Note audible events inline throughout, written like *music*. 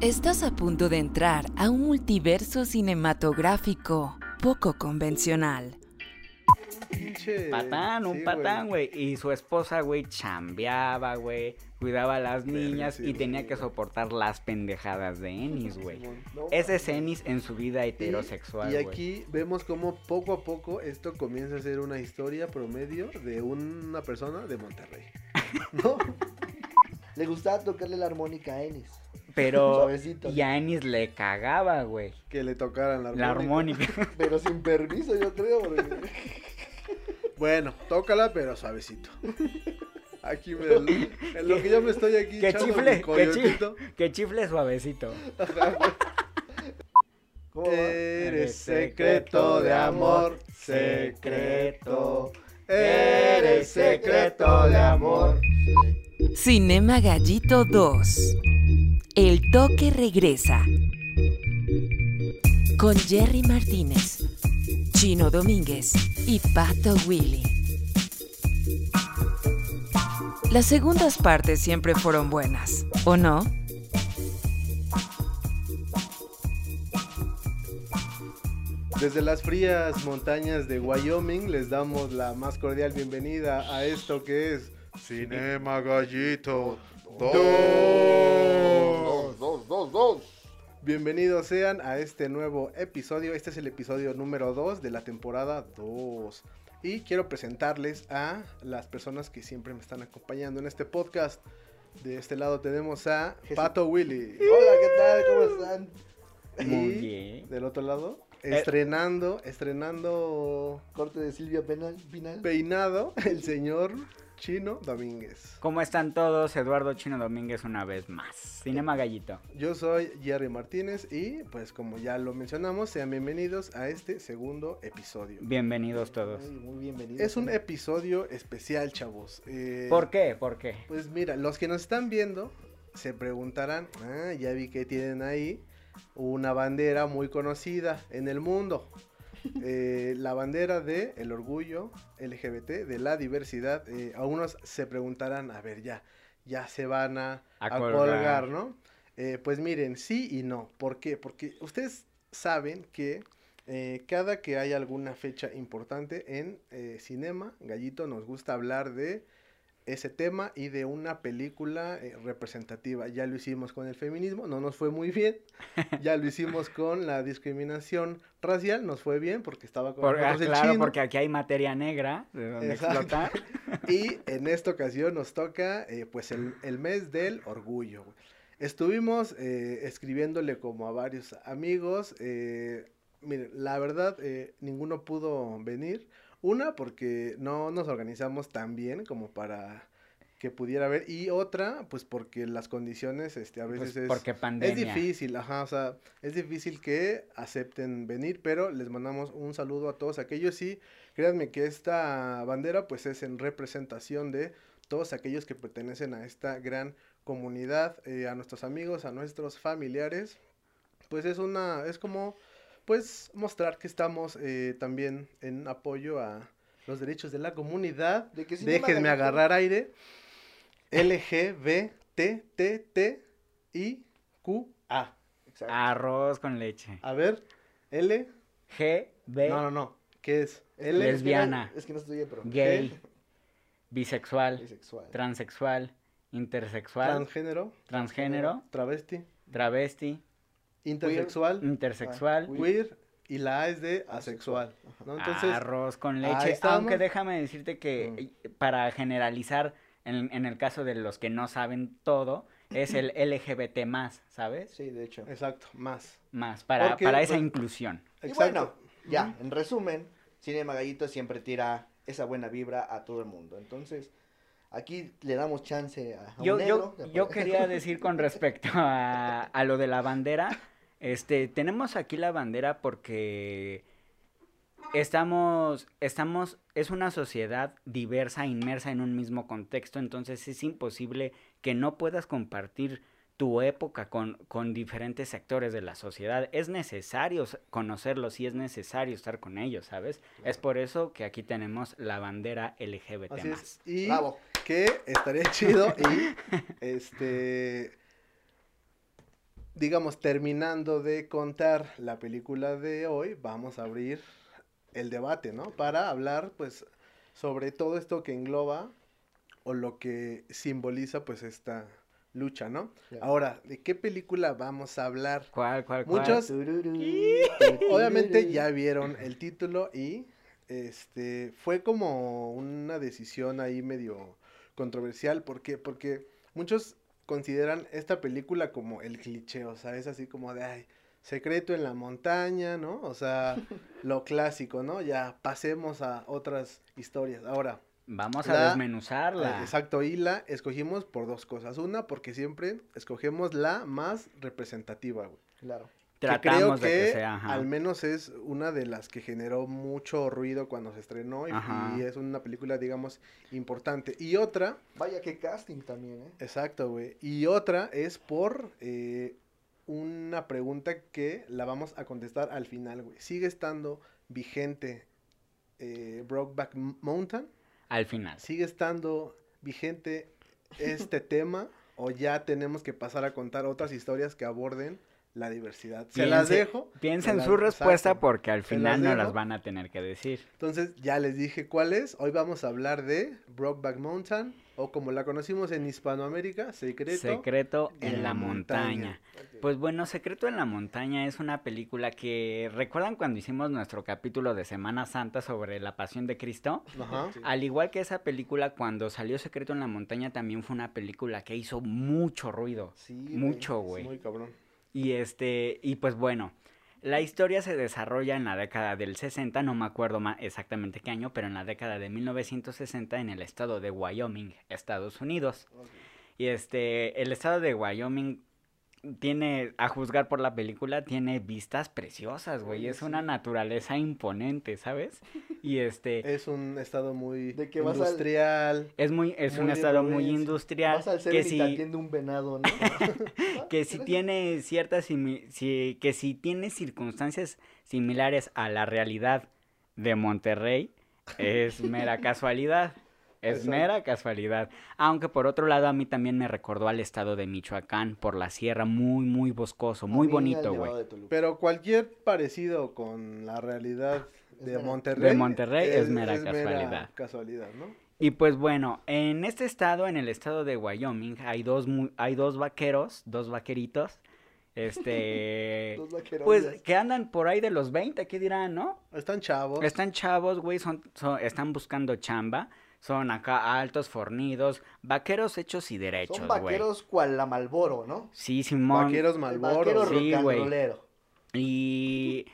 Estás a punto de entrar a un multiverso cinematográfico poco convencional. Pinche- Patán, un sí, patán, güey. Y su esposa, güey, chambeaba, güey. Cuidaba a las niñas sí, y tenía que soportar las pendejadas de Ennis, güey. No, Ese es Ennis en su vida Y- heterosexual, Y, güey. aquí vemos cómo poco a poco esto comienza a ser una historia promedio de una persona de Monterrey. ¿No? *laughs* Le gustaba tocarle la armónica a Ennis. Pero *laughs* Suavecito. y a Ennis le cagaba, güey. Que le tocaran la La armónica. armónica. *laughs* Pero sin permiso, yo creo. porque- *laughs* Bueno, tócala, pero suavecito. Aquí me, en lo que yo me estoy aquí que chifle, que chifle, coyotito. que chifle suavecito. Eres secreto de amor, secreto. Eres secreto de amor. Cinema Gallito 2. El toque regresa. Con Jerry Martínez, Chino Domínguez y Pato Willy. Las segundas partes siempre fueron buenas, ¿o no? Desde las frías montañas de Wyoming les damos la más cordial bienvenida a esto que es Cinema Gallito 2. Dos, dos, dos, dos. Bienvenidos sean a este nuevo episodio. Este es el episodio número 2 de la temporada 2. Y quiero presentarles a las personas que siempre me están acompañando en este podcast. De este lado tenemos a. Pato Willy. Hola, ¿qué tal? ¿Cómo están? Muy Y bien. del otro lado, Eh. estrenando, estrenando Corte de Silvia Penal, final. peinado, el señor Chino Domínguez. ¿Cómo están todos? Eduardo Chino Domínguez una vez más. Cinema Gallito. Yo soy Jerry Martínez y pues como ya lo mencionamos, sean bienvenidos a este segundo episodio. Bienvenidos todos. Ay, muy bienvenido. Es un episodio especial, chavos. Eh, ¿Por qué? ¿Por qué? Pues mira, los que nos están viendo se preguntarán, ah, ya vi que tienen ahí una bandera muy conocida en el mundo. Eh, la bandera de el orgullo LGBT, de la diversidad. Eh, algunos se preguntarán, a ver, ya, ya se van a, A a colgar. colgar, ¿no? Eh, pues miren, sí y no. ¿Por qué? Porque ustedes saben que eh, cada que hay alguna fecha importante en cinema, Gallito nos gusta hablar de ese tema y de una película eh, representativa. Ya lo hicimos con el feminismo, no nos fue muy bien. *laughs* Ya lo hicimos con la discriminación racial, nos fue bien porque estaba con Por- ah, nosotros el claro, chino. porque aquí hay materia negra de donde Exacto. explotar. *laughs* Y en esta ocasión nos toca eh, pues el, el mes del orgullo. Estuvimos eh, escribiéndole como a varios amigos. eh, miren, la verdad, eh, ninguno pudo venir. Una, porque no nos organizamos tan bien como para que pudiera haber. Y otra, pues porque las condiciones este, a Pues veces es... porque Es pandemia. difícil, ajá, o sea, es difícil que acepten venir, pero les mandamos un saludo a todos aquellos y créanme que esta bandera pues es en representación de todos aquellos que pertenecen a esta gran comunidad, eh, a nuestros amigos, a nuestros familiares, pues es una, es como, pues mostrar que estamos eh, también en apoyo a los derechos de la comunidad. ¿De qué Déjenme agarrar aire. LGBTTIQA. Exacto. Arroz con leche. A ver, L. G, B, No, no, no. ¿Qué es? L. es que no- lesbiana. Es que no estudié, pero. gay, bisexual, Bisexual. transexual, intersexual, Transgénero. transgénero, Travesti. travesti, Intersexual. intersexual, Ah, Queer. Y la A es de asexual. Ajá. ¿no? Entonces, arroz con leche. Aunque déjame decirte que Mm. eh, para generalizar, en, en el caso de los que no saben todo, es el *clears throat* LGBT más, ¿sabes? Sí, de hecho. exacto, más. Más, para, Porque, para esa pues, inclusión. Y Exacto. bueno, ya, en resumen, Cinema Gallito siempre tira esa buena vibra a todo el mundo. Entonces, aquí le damos chance a, a Yo, un negro. yo, de yo quería *laughs* decir con respecto a, a lo de la bandera, este, tenemos aquí la bandera porque estamos, estamos, es una sociedad diversa, inmersa en un mismo contexto, entonces es imposible que no puedas compartir tu época con, con diferentes sectores de la sociedad. Es necesario conocerlos y es necesario estar con ellos, ¿sabes? Es por eso que aquí tenemos la bandera LGBT+. Así es. Y que estaría chido y este digamos, terminando de contar la película de hoy, vamos a abrir el debate, ¿no? Para hablar, pues, sobre todo esto que engloba o lo que simboliza, pues, esta lucha, ¿no? Ahora, ¿de qué película vamos a hablar? ¿Cuál, cuál, cuál? Muchos, *laughs* obviamente, ya vieron el título y, este, fue como una decisión ahí medio controversial. ¿Por qué? Porque muchos consideran esta película como el cliché, o sea, es así como de, ay, secreto en la montaña, ¿no? O sea, *laughs* lo clásico, ¿no? Ya pasemos a otras historias. Ahora, Vamos a La- desmenuzarla. eh, exacto, y la escogimos por dos cosas. Una, porque siempre escogemos la más representativa, güey. Claro. Que Tratamos creo de que, que sea, ajá. al menos es una de las que generó mucho ruido cuando se estrenó y, es una película, digamos, importante. Y otra, Vaya que casting también, ¿eh? exacto, güey, y otra es por eh, una pregunta que la vamos a contestar al final, güey. ¿Sigue estando vigente eh, Brokeback Mountain? Al final. ¿Sigue estando vigente este *laughs* tema o ya tenemos que pasar a contar otras historias que aborden la diversidad? Se las dejo. Piensa en las- su respuesta exacto. porque al final las no las van a tener que decir. Entonces ya les dije cuál es. Hoy vamos a hablar de Brokeback Mountain o como la conocimos en Hispanoamérica, Secreto. Secreto en, en la la montaña. montaña. Pues bueno, Secreto en la montaña es una película que recuerdan cuando hicimos nuestro capítulo de Semana Santa sobre la Pasión de Cristo. Ajá. Sí. Al igual que esa película, cuando salió Secreto en la montaña también fue una película que hizo mucho ruido. Sí, mucho, güey. Muy cabrón. Y este, y pues bueno, la historia se desarrolla en la década del 60, no me acuerdo exactamente qué año, pero en la década de 1960 en el estado de Wyoming, Estados Unidos. Y este, el estado de Wyoming tiene, a juzgar por la película, tiene vistas preciosas, güey. Es sí. una naturaleza imponente, ¿sabes? *laughs* Y este, Es un estado muy De que vas al- industrial. es muy, es un muy estado muy provincia. industrial. Vas al que si, un venado, ¿no? *laughs* que si tiene ciertas simi- si- que si tiene circunstancias similares a la realidad de Monterrey es mera *laughs* casualidad es Exacto. mera casualidad aunque por otro lado a mí también me recordó al estado de Michoacán por la sierra muy muy boscoso muy bonito güey. Pero cualquier parecido con la realidad de Monterrey. De Monterrey es mera casualidad. casualidad, ¿no? Y pues bueno, en este estado, en el estado de Wyoming, hay dos, mu- hay dos vaqueros, dos vaqueritos, este, *laughs* Dos vaqueros. pues que andan por ahí de los 20, ¿qué dirán, no? Están chavos. Están chavos, güey, son, son- están buscando chamba, son acá altos, fornidos, vaqueros hechos y derechos, Son vaqueros cual la Malboro, ¿no? Sí, Simón. Vaqueros Malboro. vaquero sí, güey. Y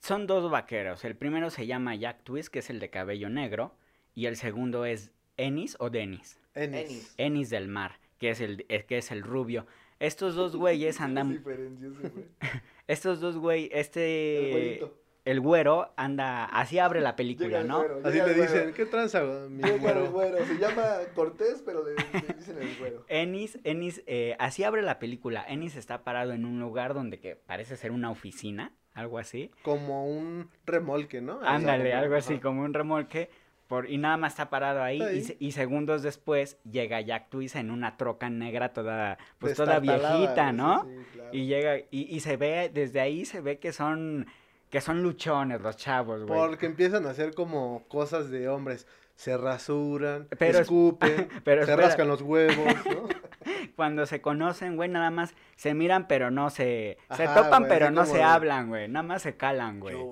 son dos vaqueros. El primero se llama Jack Twist, que es el de cabello negro, y el segundo es Ennis o Dennis. Ennis. Ennis. Del Mar, que es el, eh, que es el rubio. Estos dos *laughs* güeyes andan, *laughs* estos dos güey, este. El güero anda, así abre la película, el ¿no? güero, Así le dicen, ¿qué tranza, mi güero? güero. Se llama Cortés, pero le, le dicen el güero. Ennis, Ennis, eh, así abre la película. Ennis está parado en un lugar donde que parece ser una oficina, algo así. Como un remolque, ¿no? Ahí. Ándale, Ajá. algo así, como un remolque. Por, y nada más está parado ahí. Y, se- y segundos después llega Jack Twist en una troca negra toda, pues toda viejita, sí, ¿no? Sí, claro. Y llega, y, y se ve, desde ahí se ve que son, que son luchones los chavos, güey. Porque empiezan a hacer como cosas de hombres. Se rasuran, Pero es- escupen, *laughs* pero se espera. rascan los huevos, ¿no? *laughs* Cuando se conocen, güey, nada más se miran, pero no se, se topan, güey, pero no como se de- hablan, güey, nada más se calan, güey. Yo,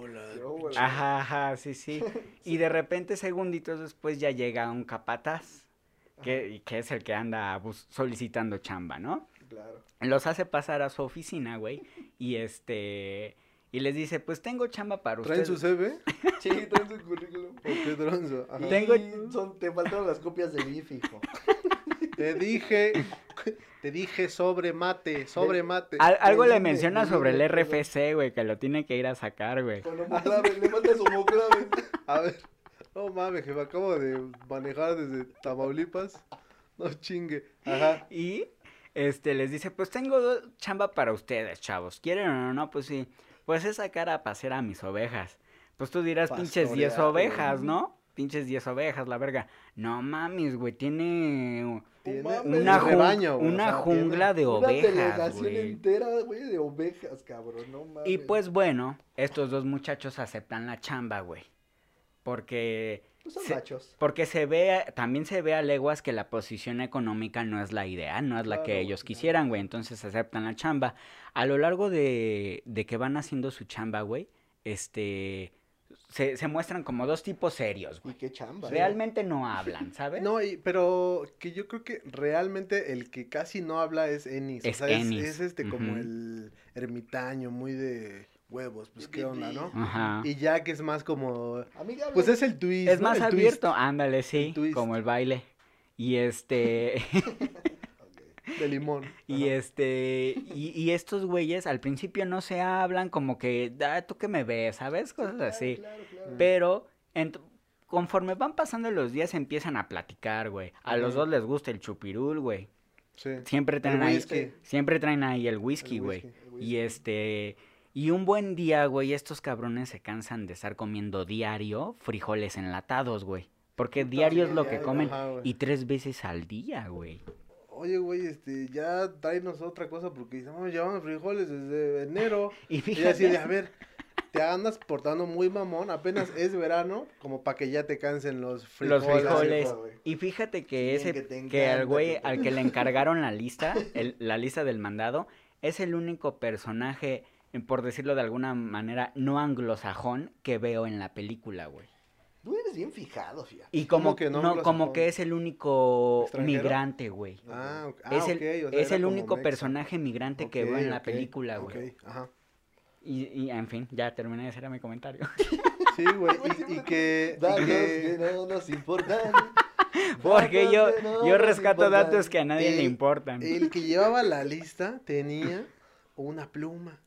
güey. Ajá, ajá, sí, sí. *laughs* Y de repente, segunditos después, ya llega un capataz, que, que es el que anda solicitando chamba, ¿no? Claro. Los hace pasar a su oficina, güey, y este, y les dice, pues tengo chamba para ¿Traen ustedes. su CV? *laughs* Sí, traen su currículum. *laughs* ¿O qué tronzo? Ajá. Y Tengo- son, te faltaron las copias del IF, hijo. *laughs* Te dije, te dije sobre mate, sobre mate. Al- algo le menciona sobre el. RFC, güey, que lo tiene que ir a sacar, güey. Con homoclave, le falta su homoclave. A ver, no mames, jefe, acabo de manejar desde Tamaulipas. No chingue. Ajá. Y este les dice, pues tengo chamba para ustedes, chavos. ¿Quieren o no? Pues sí. Pues es sacar a pasear a mis ovejas. Pues tú dirás, pinches 10 Pastorear, ovejas, güey. ¿no? Pinches 10 ovejas, la verga. No mames, güey, tiene tiene. Una, un jun- rebaño, güey, o una sea, jungla de Una ovejas, delegación güey. entera, güey, de ovejas, cabrón, no mames. Y pues bueno, estos dos muchachos aceptan la chamba, güey. Porque Pues son se- machos. Porque se ve, también se ve a leguas que la posición económica no es la ideal, no es la que ellos quisieran, güey. Entonces aceptan la chamba. A lo largo de, de que van haciendo su chamba, güey, este, se, se muestran como dos tipos serios, Y güey. qué chamba. ¿eh? Realmente no hablan, *laughs* ¿sabes? No, y, pero que yo creo que realmente el que casi no habla es Ennis. Es o sea, es- Ennis, Es, este como el ermitaño, muy de huevos, pues qué onda, ¿no? Ajá. Y Jack es más como. Amigable. pues es el twist. Es ¿no? más El twist. abierto, ándale, sí, twist. como el baile. Y este, *laughs* de limón. y este, y, y estos güeyes al principio no se hablan como que, ah, tú que me ves, ¿sabes? Cosas Claro, así. claro, claro. Pero conforme van pasando los días empiezan a platicar, güey. A los dos les gusta el chupirul, güey. Sí. Siempre traen ahí, whisky. siempre traen ahí el whisky, El güey. whisky. El whisky. Y este, y un buen día, güey, estos cabrones se cansan de estar comiendo diario frijoles enlatados, güey. Porque diario es lo que comen ajá, y tres veces al día, güey. Oye, güey, este, ya tráenos otra cosa porque estamos llevando frijoles desde enero. *laughs* Y Y así de, fíjate, a ver, te andas portando muy mamón, apenas es verano, como para que ya te cansen los frijoles. los frijoles. güey. Y fíjate que Bien ese, que que al güey al que le encargaron la lista, el- la lista del mandado, es el único personaje, por decirlo de alguna manera, no anglosajón que veo en la película, güey. Tú eres bien fijado, fíjate. Y como ¿Cómo que no no, como que es el único ¿Extranjero? migrante, güey. Ah, ok, ah, es el, ok, o sea, es el único personaje migrante que veo en la película, güey. ok, ajá. Y, y, en fin, ya terminé, ese era mi comentario. *laughs* Sí, güey, y, y que... Datos que- que no nos importan. *laughs* Porque yo, no yo rescato datos que a nadie le importan. El que llevaba la lista tenía una pluma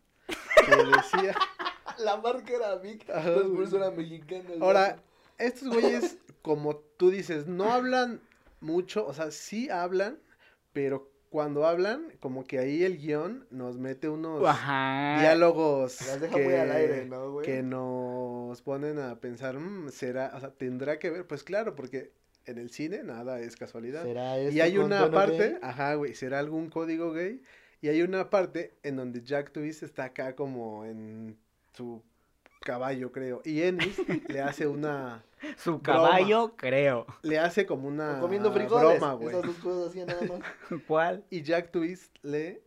que decía... *laughs* La marca era Vic, entonces por eso era mexicana. Ahora, estos güeyes, como tú dices, no hablan mucho, o sea, sí hablan, pero cuando hablan, como que ahí el guion nos mete unos Ajá. diálogos Las deja que, muy al aire, ¿no, güey? que nos ponen a pensar, "Mm, será, o sea, tendrá que ver, pues claro, porque en el cine nada es casualidad. ¿Será Y esto hay una parte, gay? ajá, güey, será algún código gay. Y hay una parte en donde Jack Twist está acá como en su caballo, creo. Y Ennis *laughs* le hace una, Su caballo, creo. le hace como una O comiendo frijoles. broma, güey. Esas dos cosas hacía nada más. *laughs* ¿Cuál? Y Jack Twist le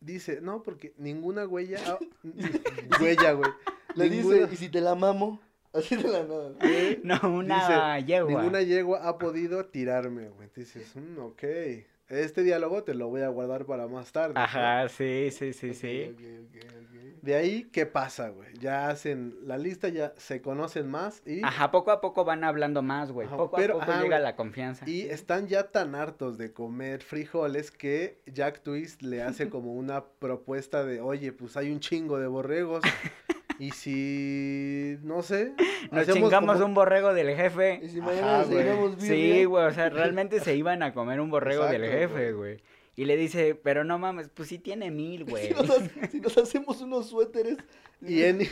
dice, no, porque ninguna huella, ah, *laughs* huella, güey. Le Ninguna- dice, ¿y si te la mamo? Así de la nada. No, una Dice, yegua. Ninguna yegua ha podido tirarme, güey. Dices, "Mm, ok. Este diálogo te lo voy a guardar para más tarde. ¿no?". Ajá, sí, sí, sí, sí. Ok, ok, ok, ok. De ahí, ¿qué pasa, güey? Ya hacen la lista, ya se conocen más y, Ajá, poco a poco van hablando más, güey. Ajá, Poco pero- a poco ajá, llega güey. la confianza. y están ya tan hartos de comer frijoles que Jack Twist le hace *laughs* como una propuesta de, oye, pues hay un chingo de borregos. *laughs* y si, no sé, Nos chingamos como- un borrego del Y jefe. si Ajá, mañana güey. desayunamos Sí, güey, o sea, *laughs* realmente se iban a comer un borrego del jefe, güey. güey. Y le dice, pero no mames, pues sí tiene mil, *laughs* si, güey. nos, si nos hacemos unos suéteres, Y, *laughs* Ennis,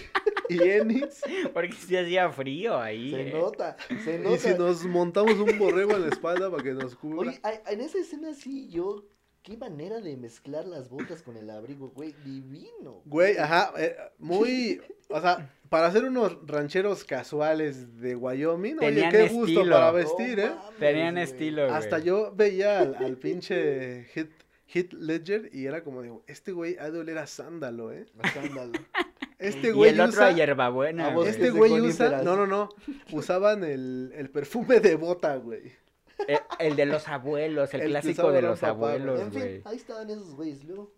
y Porque sí hacía frío ahí. se eh. nota, se nota. y si nos montamos un borrego en la espalda para que nos cubra. Oye, en esa escena sí, yo, qué manera de mezclar las botas con el abrigo, güey, divino. Güey, ajá, eh, muy, *laughs* o sea, para ser unos rancheros casuales de Wyoming, oye, Tenían qué gusto estilo. para vestir, ¿eh? mames, Tenían güey. estilo, güey. Hasta yo veía al, al *laughs* pinche Hit, Hit Ledger y era como digo, este güey ha de oler a sándalo, ¿eh? Escándalo. *laughs* Este Y güey el otro usa, a hierbabuena. A güey. este güey usa, no, no, no, usaban el, el perfume de bota, güey. Eh, El, de los abuelos, el, clásico de los papá, güey. abuelos, en fin, ahí estaban esos güeyes, luego.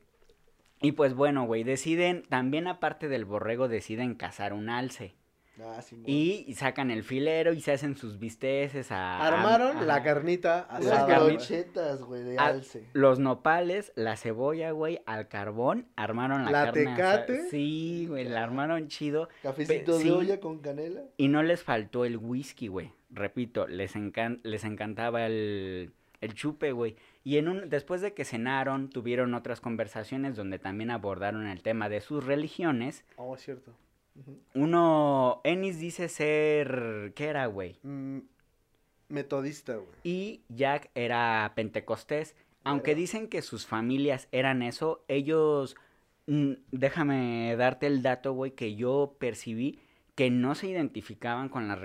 Y pues bueno, güey, deciden, también aparte del borrego, deciden cazar un alce. Ah, sí, Y sacan el filero y se hacen sus bisteces a... Armaron la carnita asada, güey. brochetas, güey, de Al- alce. Los nopales, la cebolla, güey, al carbón, armaron la, La carne asada. tecate. Sí, güey, la armaron chido. Cafecito de olla con canela. Y no les faltó el whisky, güey. Repito, les, encan- les encantaba el, el chupe, güey. Y en un, después de que cenaron, tuvieron otras conversaciones donde también abordaron el tema de sus religiones. Oh, es cierto. Uno, Ennis dice ser, ¿qué era, güey? Mm, metodista, güey. Y Jack era pentecostés. Aunque dicen que sus familias eran eso, ellos... mm, déjame darte el dato, güey, que yo percibí que no se identificaban con las,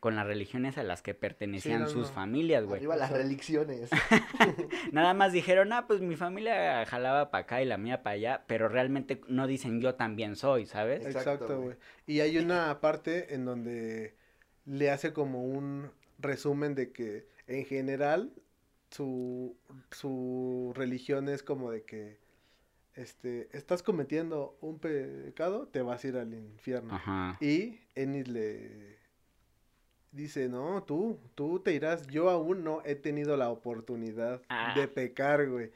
con las religiones a las que pertenecían no, sus no. familias, güey. Arriba las religiones. *laughs* Nada más dijeron, ah, pues mi familia jalaba para acá y la mía para allá, pero realmente no dicen yo también soy, ¿sabes? Exacto, güey. Y hay una parte en donde le hace como un resumen de que en general su, su religión es como de que este estás cometiendo un pecado, te vas a ir al infierno. Ajá. Y Ennis le dice, no, tú, tú te irás, yo aún no he tenido la oportunidad Ah. de pecar, güey.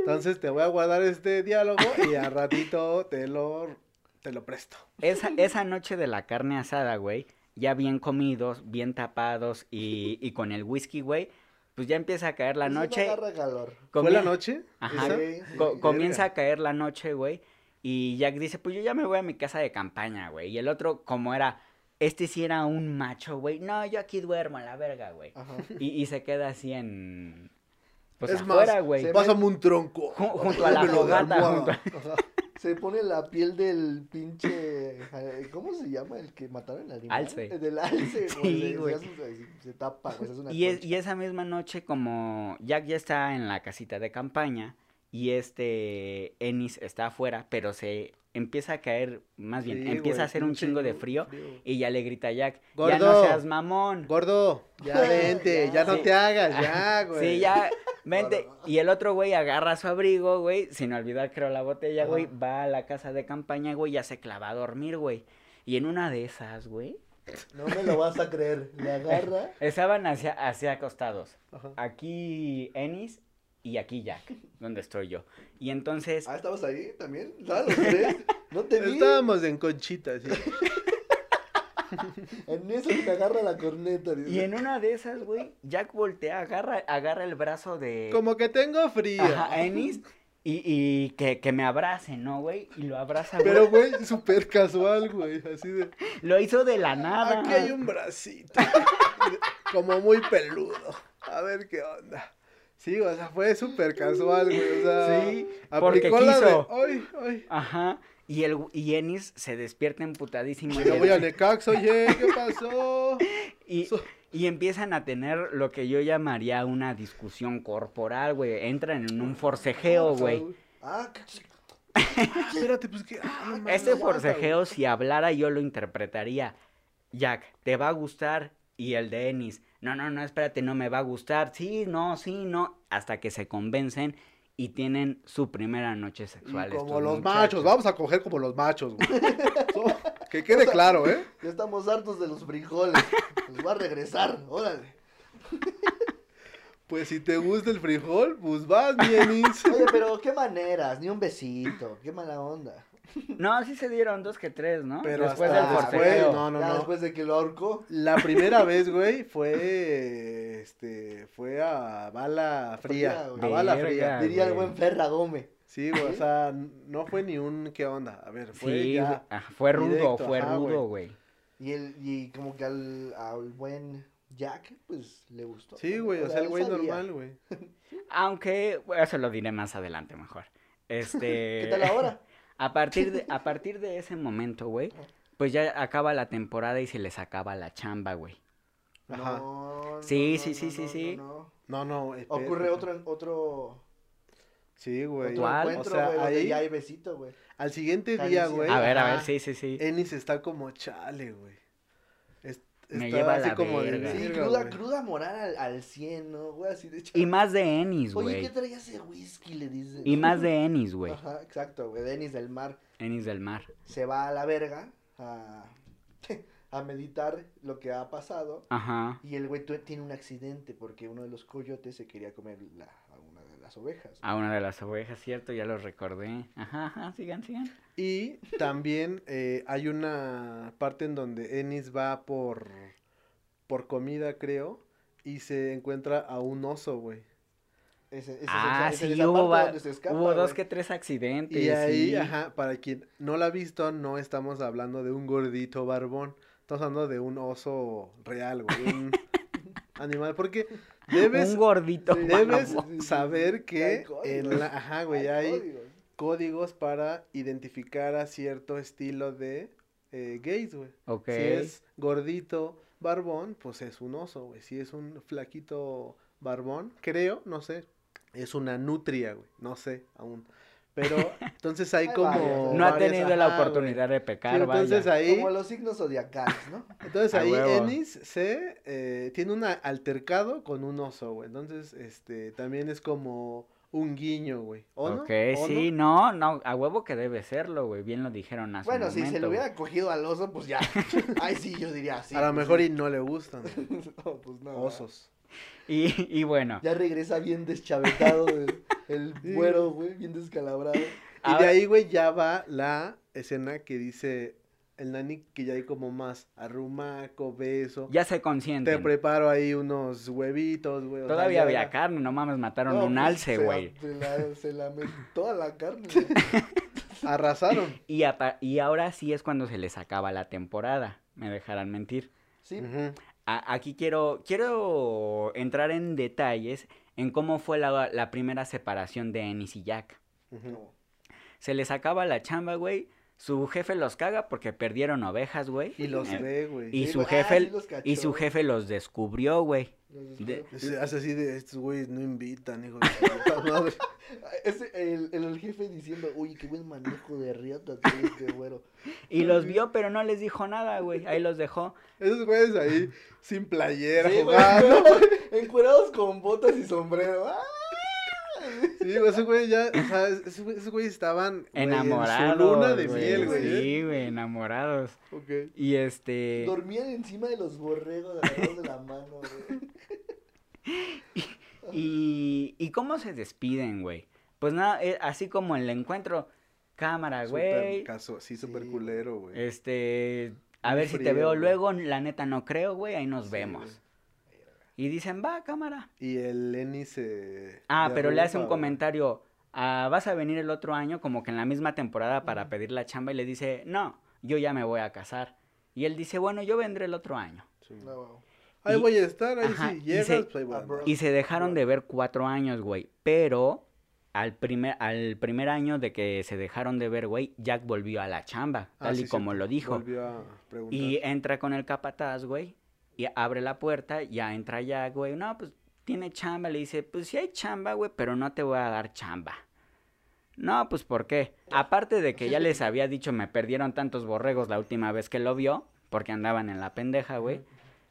Entonces te voy a guardar este diálogo y a ratito te lo, te lo presto. Esa, esa noche de la carne asada, güey, ya bien comidos, bien tapados y, y con el whisky, güey, pues ya empieza a caer la no noche. agarra calor. ¿Fue la noche? Ajá. Sí, sí. co- comienza a caer la noche, güey, y Jack dice, pues yo ya me voy a mi casa de campaña, güey. Y el otro, como era, este sí era un macho, güey, no, yo aquí duermo a la verga, güey. Ajá. Y, y se queda así en... Pues Es afuera, más, güey. se- Pásame un tronco. Ju- junto a la fogata, junto a-. Se pone la piel del pinche. ¿Cómo se llama el que mataron al animal? Alce. Eh, Del alce, *laughs* Sí, güey. se-. Se, se tapa, güey. hace una Y, es- y esa misma noche, como Jack ya está en la casita de campaña y este Ennis está afuera, pero se empieza a caer, más bien, Sí, empieza güey, a hacer un chingo de frío y ya le grita a Jack, ya Gordo. no seas mamón. Gordo, ya *laughs* vente, ya, Ya. no Sí. te hagas, ya, *laughs* güey. Sí, ya, vente. Gordo. Y el otro güey agarra su abrigo, güey, sin olvidar, creo, la botella, güey, va a la casa de campaña, güey, ya se clava a dormir, güey. Y en una de esas, güey, No me lo vas a creer. Le agarra. *laughs* estaban hacia, hacia acostados. Ajá. aquí Ennis y aquí Jack, donde estoy yo. Y entonces, Ah, ¿estabas ahí también? ¿Estabas los tres? No te vi. Estábamos en conchita, sí. *laughs* En eso me agarra la corneta. dice. y en una de esas, güey, Jack voltea, agarra, agarra el brazo de Como que tengo frío. Ajá, Ennis y, y que, que me abrace, ¿no, güey? Y lo abraza, güey. Pero, güey, súper casual, güey. Así de. Lo hizo de la nada. Aquí hay un bracito. *laughs* Como muy peludo. A ver qué onda. Sí, o sea, fue súper casual, güey. O sea, Sí, porque la de. quiso. Ay, ay. Ajá. Y, el, y Ennis se despierta emputadísimo. y Yo voy a dice- Necax, oye, ¿qué pasó? *laughs* Y, So- y empiezan a tener lo que yo llamaría una discusión corporal, güey. Entran en un forcejeo, güey. Ah, *laughs* Espérate, pues que. ah, Este forcejeo, si hablara, yo lo interpretaría. Jack, ¿te va a gustar? Y el de Ennis, no, no, no, espérate, no me va a gustar. Sí, no, sí, no. Hasta que se convencen y tienen su primera noche Y sexual. como estos los muchachos. machos, vamos a coger como los machos, güey. *laughs* So- que quede claro, ¿eh? Ya estamos hartos de los frijoles. Nos va a regresar, órale. *laughs* Pues si te gusta el frijol, pues vas, mi Enis. Oye, pero qué maneras, ni un besito, qué mala onda. No, sí se dieron dos que tres, ¿no? Pero Después del después, forcejeo. no, no, ya no. después de que lo ahorcó. La primera *laughs* vez, güey, fue, este, fue a bala fría, Fría, a bala Verga. fría. Diría el buen Ferra Gómez. Sí, güey, o sea, no fue ni un, ¿qué onda? A ver, fue Sí, ya. ajá, fue rudo, directo, fue ajá, rudo, güey. Y, el, y como que al, al buen Jack, pues le gustó. Sí, güey, o sea, el güey sabía. normal, güey. *laughs* Aunque, bueno, eso lo diré más adelante mejor. *laughs* Este... ¿Qué tal ahora? A partir de, a partir de ese momento, güey, pues ya acaba la temporada y se les acaba la chamba, güey. Ajá. No, no, Sí, no, sí, no, sí, sí, no, sí. no, No, espera. Ocurre otro, otro, Sí, güey. otro ¿Cuál? encuentro, O sea, güey, donde ahí, ya hay besito, güey. al siguiente día, güey. A ver, a ver, sí, sí, sí. Ennis está como chale, güey. Es- Me lleva así la como de verga. Sí, verga, cruda, cruda moral al, al 100, ¿no? Güey, así de hecho. Y más de Ennis, Oye, güey. ¿qué traía ese whisky? Le dicen. Y más de Ennis, güey. Ajá, exacto, güey. Denis del Mar Ennis del mar. se va a la verga a, *laughs* a meditar lo que ha pasado. Ajá. Y el güey tiene un accidente porque uno de los coyotes se quería comer la, a una de las ovejas. A una de las ovejas, cierto, ya lo recordé. Ajá, ajá, sigan, sigan. Y también eh, hay una parte en donde Ennis va por, por comida, creo, y se encuentra a un oso, güey. Ese, ese es Ah, esa- esa es sí, hubo, va- escapa, hubo dos que tres accidentes. Y ahí, sí. ajá, para quien no la ha visto, no estamos hablando de un gordito barbón. Estamos hablando de un oso real, güey. Un, *laughs* animal, porque debes, Un gordito. Debes saber Hay que en la, ajá, güey, hay códigos. Códigos para identificar a cierto estilo de eh, gays, güey. Ok. Si es gordito, barbón, pues es un oso, güey. Si es un flaquito barbón, creo, no sé, es una nutria, güey. No sé aún. Pero *laughs* entonces hay como... varias, No ha varias- tenido la ajá, güey. oportunidad de Sí, pecar, entonces vaya. ahí, Como los signos zodiacales, ¿no? *laughs* entonces ahí. Ennis se eh, tiene un altercado con un oso, güey. Entonces, este, también es como un guiño, güey. ¿O no? Ok, ¿O sí, no? no, a huevo que debe serlo, güey. Bien lo dijeron hace Bueno, un si se momento, güey. hubiera cogido al oso, pues ya. *laughs* *laughs* Ay, sí, yo diría sí. A lo pues mejor sí. y no le gustan *laughs* No, pues no. osos. Y, y bueno, Ya regresa bien deschavetado el, el güero, güey, bien descalabrado. Y de ahí, güey, ya va la escena que dice el nani que ya hay como más arrumaco, beso. ya se Te consienten. preparo ahí unos huevitos, güey. Todavía había carne, no mames, mataron No, un pues, alce, güey. Se la, se la *laughs* toda la carne. güey. *laughs* Arrasaron. Y, y ahora sí es cuando se les acaba la temporada, me dejarán mentir. Sí. A- aquí quiero, quiero entrar en detalles en cómo fue la, la primera separación de Ennis y Jack. Se les acaba la chamba, güey. Su jefe los caga porque perdieron ovejas, güey. Y los Eh, ve, güey. Y Sí, su güey, ah, jefe, sí los cachó. y su jefe los descubrió, güey. De-. Se hace así de estos güeyes no invitan, hijo de *laughs* madre. Ese, el, el, el jefe diciendo, uy, qué buen manejo de riata este güero. Y los vio, pero no les dijo nada, güey. Ahí los dejó. Esos güeyes ahí sin playera Sí, güey, jugando. *laughs* encuerados con botas y sombrero. ¡Ah! Sí, güey, esos güeyes ya, o sea, esos güeyes, estaban güey, Enamorados. en su luna de güey. miel, güey. ¿eh? Sí, güey, enamorados. Ok. Y este. Dormían encima de los borregos agarrados de la mano, güey. *laughs* Y, ¿Y cómo se despiden, güey? Pues nada, eh, así como el encuentro, cámara, Súper güey. caso, sí, súper Sí, culero, güey. Este, a Muy ver si te veo güey. luego, la neta no creo, güey, ahí nos Sí, vemos. Y dicen, va, cámara. Y el Lenny se... Ah, pero le hace un comentario, ah, vas a venir el otro año, como que en la misma temporada para pedir la chamba, y le dice, no, yo ya me voy a casar. Y él dice, bueno, yo vendré el otro año. Sí. No, wow. Ahí Y- voy a estar, ahí Ajá, sí y se- pues. Y se dejaron de ver cuatro años, güey. Pero al primer, al primer año de que se dejaron de ver, güey, Jack volvió a la chamba, Ah, tal sí, y como lo dijo. Volvió a preguntar. Y entra con el capataz, güey, y abre la puerta, ya entra Jack, güey. No, pues tiene chamba, le dice, pues sí hay chamba, güey, pero no te voy a dar chamba. No, pues ¿por qué? Aparte de que ya les había dicho, me perdieron tantos borregos la última vez que lo vio, porque andaban en la pendeja, güey.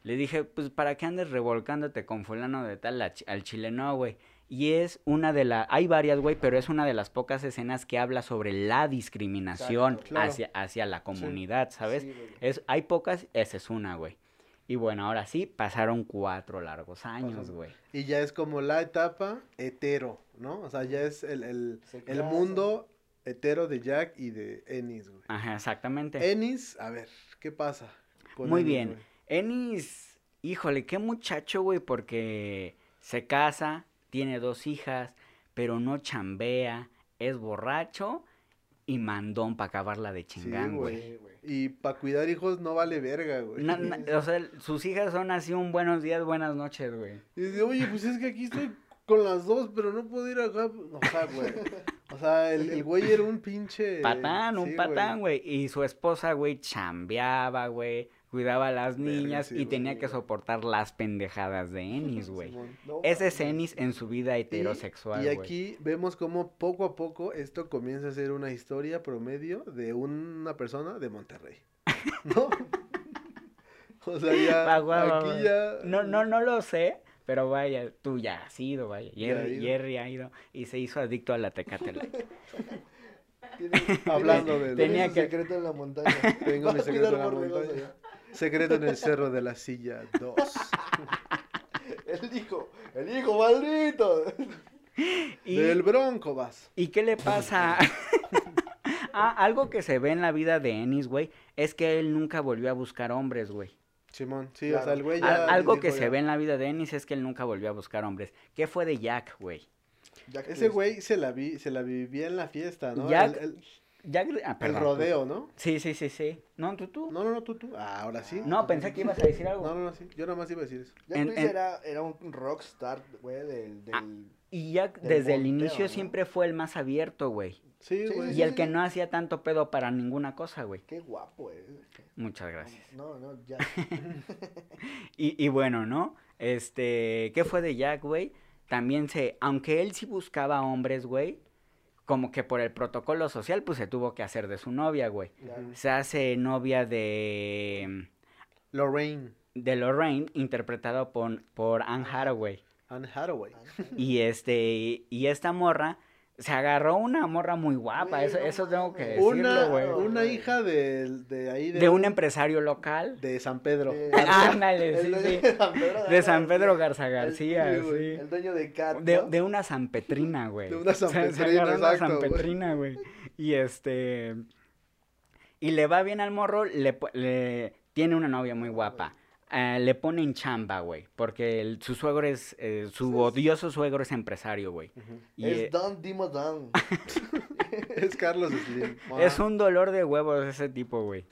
Le dije, pues para qué andes revolcándote con fulano de tal al chileno, güey. Y es una de las, hay varias, güey, pero es una de las pocas escenas que habla sobre la discriminación claro. hacia, hacia la comunidad, ¿sabes? Sí. Es, hay pocas, esa es una, güey. Y bueno, ahora sí, pasaron cuatro largos años, güey. Y ya es como la etapa hetero, ¿no? O sea, ya es el, el, el mundo hetero de Jack y de Ennis, güey. Ajá, exactamente. Ennis, a ver, ¿qué pasa? con Muy Ennis, bien. güey? Ennis, híjole, qué muchacho, güey, porque se casa, tiene dos hijas, pero no chambea, es borracho y mandón para acabarla de chingán, Sí, güey. Sí, güey. Y para cuidar hijos no vale verga, güey. Na- na- *laughs* o sea, sus hijas son así un buenos días, buenas noches, güey. Y dice, oye, pues es que aquí estoy con las dos, pero no puedo ir acá. O sea, güey. O sea, el, el güey era un pinche. Patán, un patán, güey. Y su esposa, güey, chambeaba, güey. Cuidaba a las Verga, niñas sí, y güey, tenía que soportar las pendejadas de Ennis, güey. *laughs* No Ese es. Ennis en su vida heterosexual, Y aquí vemos cómo poco a poco esto comienza a ser una historia promedio de una persona de Monterrey. *laughs* ¿No? *laughs* O sea, ya. Va, va, va, aquí va. ya. No, no, no lo sé, pero vaya, tú ya has ido, vaya. Jerry, ido. Jerry ha ido y se hizo adicto a la Tecate Hablando de- Tenía que- secreto en la montaña. Tengo mi secreto en la montaña. Secreto en el cerro de la silla 2. *laughs* El hijo, el hijo maldito. Y, Del Bronco vas. ¿Y qué le pasa? *laughs* ah, algo que se ve en la vida de Ennis, güey, es que él nunca volvió a buscar hombres, güey. Simón, sí, o sea, el güey Al- ya. algo dijo que ya. se ve en la vida de Ennis es que él nunca volvió a buscar hombres. ¿Qué fue de Jack, güey? Jack Ese güey se la vi, se la vivía en la fiesta, ¿no? Jack- El- el- Jack, ah, El rodeo, ¿no? Sí, sí, sí, sí. No, tú, tú. No, no, no, tú, tú. Ah, ahora sí. No, pensé que ibas a decir algo. No, no, no, sí. Yo nada más iba a decir eso. Jack En- Luis en- era, era un rockstar, güey, del... del... Ah, Y Jack Del desde el inicio ¿no? siempre fue el más abierto, güey. Sí, Sí, güey. Y el que no hacía tanto pedo para ninguna cosa, güey. Qué guapo, eh. Muchas gracias. No, no, ya. *laughs* Y, y bueno, ¿no? Este, ¿qué fue de Jack, güey? También se, aunque él sí buscaba hombres, güey, como que por el protocolo social, pues se tuvo que hacer de su novia, güey. Claro. Se hace novia de, Lorraine. de Lorraine, interpretado por, por Anne Hathaway. Anne Hathaway. Y este, y esta morra, se agarró una morra muy guapa, eso, no eso tengo que decirlo, Una, güey. una güey. hija de, de ahí. De un empresario local. De San Pedro. Eh, Ándale, el sí, sí. de San Pedro De San Pedro Garza. García, sí, güey. sí. El dueño de Cat, De, ¿no? de una sanpetrina, *laughs* güey. De una Se- se sanpetrina, agarró una exacto, güey. sanpetrina, güey. Y este... Y le va bien al morro, le- tiene una novia muy guapa. Eh, le ponen chamba, güey. Porque el- su suegro es... eh, su odioso suegro es empresario, güey. Y, Es eh, Don Dimo Don. *laughs* *laughs* Es Carlos Slim. es un dolor de huevos ese tipo, güey.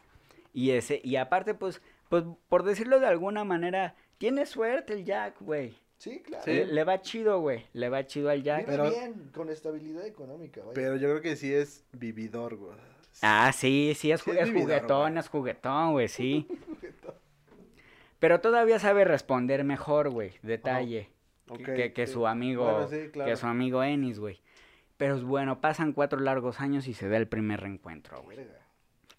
Y ese... Y aparte, pues... Pues, por decirlo de alguna manera... Tiene suerte el Jack, güey. Sí, claro. Sí. Le, le va chido, güey. Le va chido al Jack. Pero- bien, con estabilidad económica, vaya. Pero yo creo que sí es vividor, güey. Ah, sí, sí, es, es es vividor, juguetón, güey. es juguetón, güey, sí. *laughs* Pero todavía sabe responder mejor, güey, detalle, que- que, que sí. su amigo, Bueno, sí, claro. que su amigo Ennis, güey. Pero bueno, pasan cuatro largos años y se da el primer reencuentro, güey.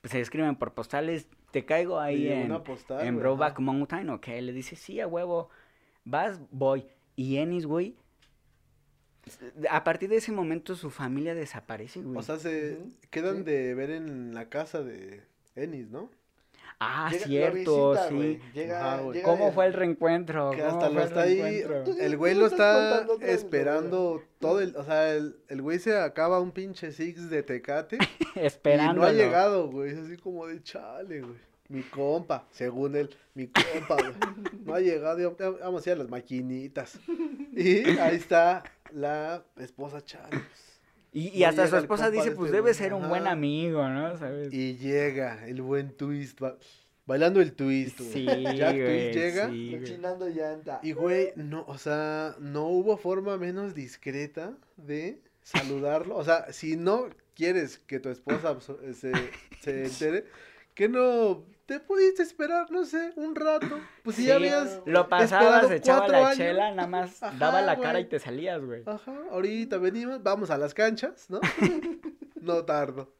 Se escriben por postales, te caigo ahí en, postal, en Broback. Mountain, ok, le dice, sí, a huevo, vas, voy. Y Ennis, güey, a partir de ese momento su familia desaparece, güey. O sea, se quedan sí. de ver en la casa de Ennis, ¿no? Ah, Llega- cierto, visita, sí. Llega, ¿Cómo fue el reencuentro? Que ¿Cómo hasta fue lo el está ahí. El güey lo está vez, esperando todo el. O sea, el, el güey se acaba un pinche six de tecate. Esperando. *laughs* Y no ha llegado, güey. Es así como de chale, güey. Mi compa, según él, mi compa, güey. No ha llegado, vamos a ir a las maquinitas. Y ahí está la esposa chale. Y, y No hasta su esposa dice, de pues este debe ser un ajá. buen amigo, ¿no? ¿Sabes? Y llega el buen twist, ba- bailando el twist, güey. Sí, *laughs* Jack güey, Twist llega. sí, llanta. Y güey, no, o sea, no hubo forma menos discreta de saludarlo. O sea, si no quieres que tu esposa eh, se, se *laughs* entere, que no te pudiste esperar, no sé, un rato. Pues si Sí, ya habías. Lo pasabas, echaba la años. chela, nada más Ajá, daba la cara y te salías, güey. Ajá, ahorita venimos, vamos a las canchas, ¿no? *laughs* no tardo.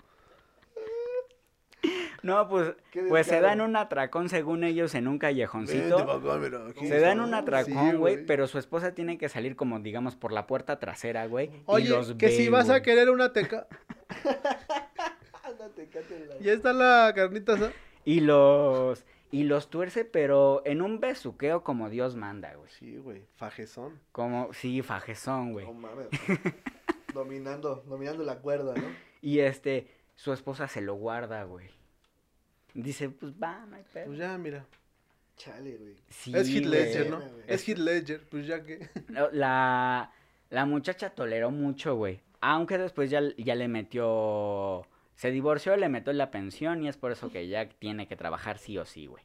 No, pues, pues se dan un atracón según ellos en un Vente callejoncito. pa' acá, mira, aquí Se dan un atracón, Sí, güey, pero su esposa tiene que salir como, digamos, por la puerta trasera, güey. y Oye, los que si vas a querer una teca. *laughs* Ya está la carnita asada. Y los... Y los tuerce, pero en un besuqueo como Dios manda, güey. Sí, güey, fajezón. Como, sí, fajezón, güey. No mames. dominando, dominando la cuerda, ¿no? *laughs* Y este, su esposa se lo guarda, güey. Dice, pues va, no hay pedo. Pues ya, mira. Chale, güey. Sí, es Heath. Ledger, ¿no? Es Heath Ledger, pues ya que. *laughs* La, la muchacha toleró mucho, güey. Aunque después ya, ya le metió... Se divorció, le metió la pensión y es por eso que Jack tiene que trabajar sí o sí, güey.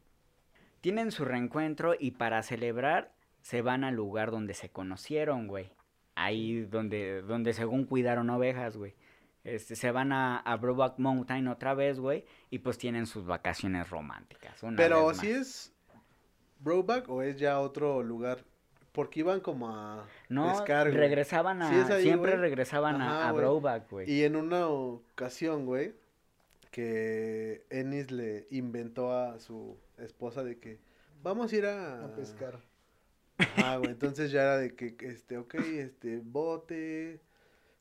Tienen su reencuentro y para celebrar se van al lugar donde se conocieron, güey. Ahí donde, donde según cuidaron ovejas, güey. Este, se van a, a Mountain otra vez, güey. Y pues tienen sus vacaciones románticas. una Pero si más. es Broback o es ya otro lugar. Porque iban como a No, pescar, güey. regresaban a... Sí, es ahí, siempre güey. regresaban a, Ajá, a güey. Broback, güey. Y en una ocasión, güey, que Ennis le inventó a su esposa de que vamos a ir a, A pescar. Ah, güey, entonces ya era de que, este, ok, este, bote,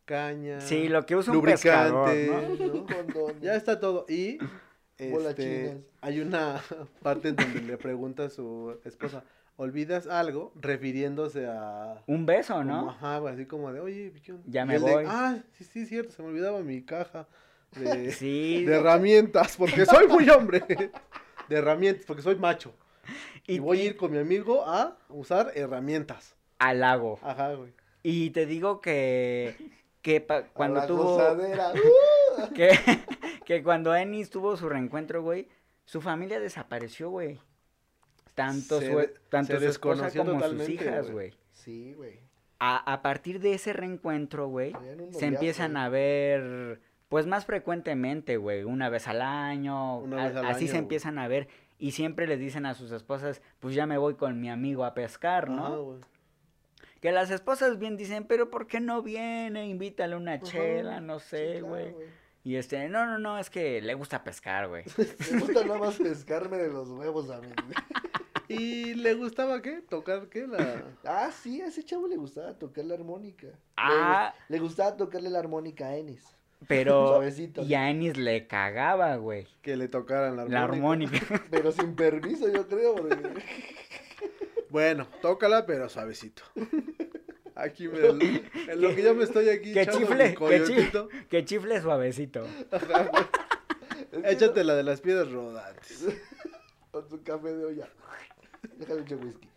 caña, Sí, lo que usa un pescador, lubricante, ¿no? ¿no? Condón. Ya está todo. Y este, hay una *laughs* parte en donde le pregunta a su esposa, ¿olvidas algo? Refiriéndose a... Un beso, como, ¿no? ajá, güey, así como de, oye, ¿qué onda?". Ya Y me de, voy. ah, sí, sí, cierto, se me olvidaba mi caja de, *laughs* Sí. de herramientas, porque soy muy hombre. De herramientas, porque soy macho. Y, Y, voy a ir con mi amigo a usar herramientas. al lago. Ajá, güey. Y te digo que, que pa- cuando a la tuvo... gozadera. *laughs* Que, que cuando Ennis tuvo su reencuentro, güey, su familia desapareció, güey. Tanto, Se su, tanto esposa como sus hijas, güey. Sí, güey. A, a partir de ese reencuentro, güey, se empiezan a ver, pues más frecuentemente, güey, una vez al año, Una a- vez al así año, se empiezan a ver y siempre les dicen a sus esposas, pues ya me voy con mi amigo a pescar, ¿no? Ajá. Que las esposas bien dicen, pero ¿por qué no viene? Invítale una chela, no sí, sé, claro, güey. Y este, no, no, no, es que le gusta pescar, güey. *laughs* Me gusta nada más pescarme de los huevos a mí. *laughs* ¿Y le gustaba qué? ¿Tocar qué? La... Ah, sí, a ese chavo le gustaba tocar la armónica. Ah. Le, gustaba tocarle la armónica a Enis. Pero, *laughs* Suavecito. y a Ennis le cagaba, güey, Que le tocaran la la armónica. armónica. *laughs* Pero sin permiso, yo creo. porque- *laughs* Bueno, tócala, pero suavecito. Aquí, mira, en lo- en lo que yo me estoy aquí que chifle, que chifle. coyotito, que chifle suavecito. échate la de las piedras rodantes. Con su café de olla. Déjale echar whisky.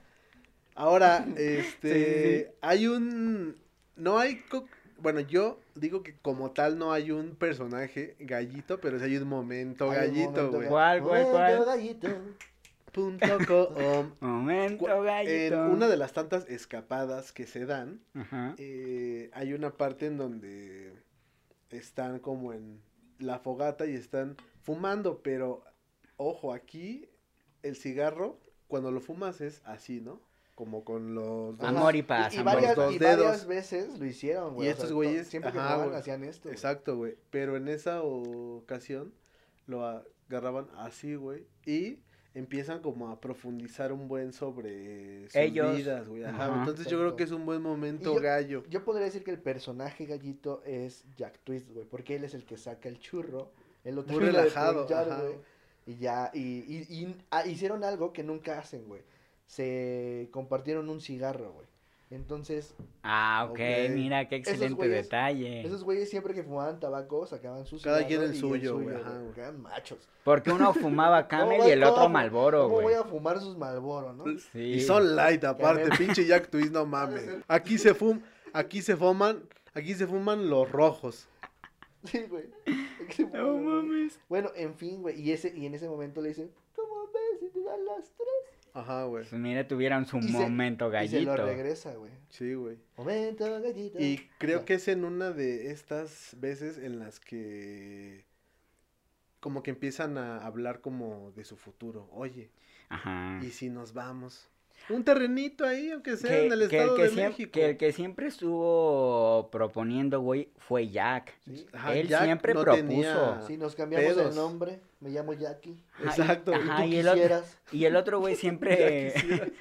Ahora, *laughs* este, Sí, hay un, no hay, co- bueno, yo digo que como tal no hay un personaje gallito, pero sí hay un momento Hay un gallito, momento güey. ¿Cuál, cuál, Momento cuál? gallito. Punto *laughs* com. Momento, gallito. En una de las tantas escapadas que se dan, Ajá. eh, hay una parte en donde están como en la fogata y están fumando, pero ojo, aquí el cigarro, cuando lo fumas es así, ¿no? Como con los dos- Amor y paz, Y, amor varias, dos y dedos. varias veces lo hicieron, güey. Y estos to- güeyes, Siempre que ajá, güey. hacían esto. Exacto, güey. Pero en esa ocasión lo agarraban así, güey. Y empiezan como a profundizar un buen sobre sus Ellos. vidas, güey. Ajá, Ajá. Entonces yo creo que es un buen momento yo- gallo. Yo podría decir que el personaje gallito es Jack Twist, güey. Porque él es el que saca el churro. Él lo Muy relajado, ajá. Y ya, y, y, y- ah, hicieron algo que nunca hacen, güey. Se compartieron un cigarro, güey. Entonces, Ah, ok, Ok. mira, qué Esos excelente güeyes- detalle. esos güeyes siempre que fumaban tabaco sacaban su Cada quien el suyo, güey, ajá, güey, güey. Eran machos. Porque uno *laughs* fumaba ¿Cómo Camel y el otro Malboro, ¿Cómo voy güey. a fumar sus Malboro, no? Sí. Y son light aparte, *laughs* pinche Jack Twist, no mames. *laughs* Aquí se fum, aquí se fuman, aquí se fuman los rojos. Sí, güey. Se No mames. Bueno, en fin, güey. Y, ese, y en ese momento le dicen, ¿cómo ves si te dan las tres? Ajá, güey. Pues mira, tuvieron su Y se- momento Y se lo gallito. regresa, güey. Sí, güey. Momento gallito. Y creo que es en una de estas veces en las que como que empiezan a hablar como de su futuro. Oye, Ajá. ¿y si nos vamos? Un terrenito ahí, aunque sea Que, en el que estado que de México. que el que siempre estuvo proponiendo, güey, fue Jack. Sí. Ajá, Él Jack siempre no propuso. tenía- Si nos cambiamos pedos. el nombre, me llamo Jackie. Ajá, *laughs* y- Exacto. ajá, tú y, el otro, y el otro güey *laughs* siempre, *laughs*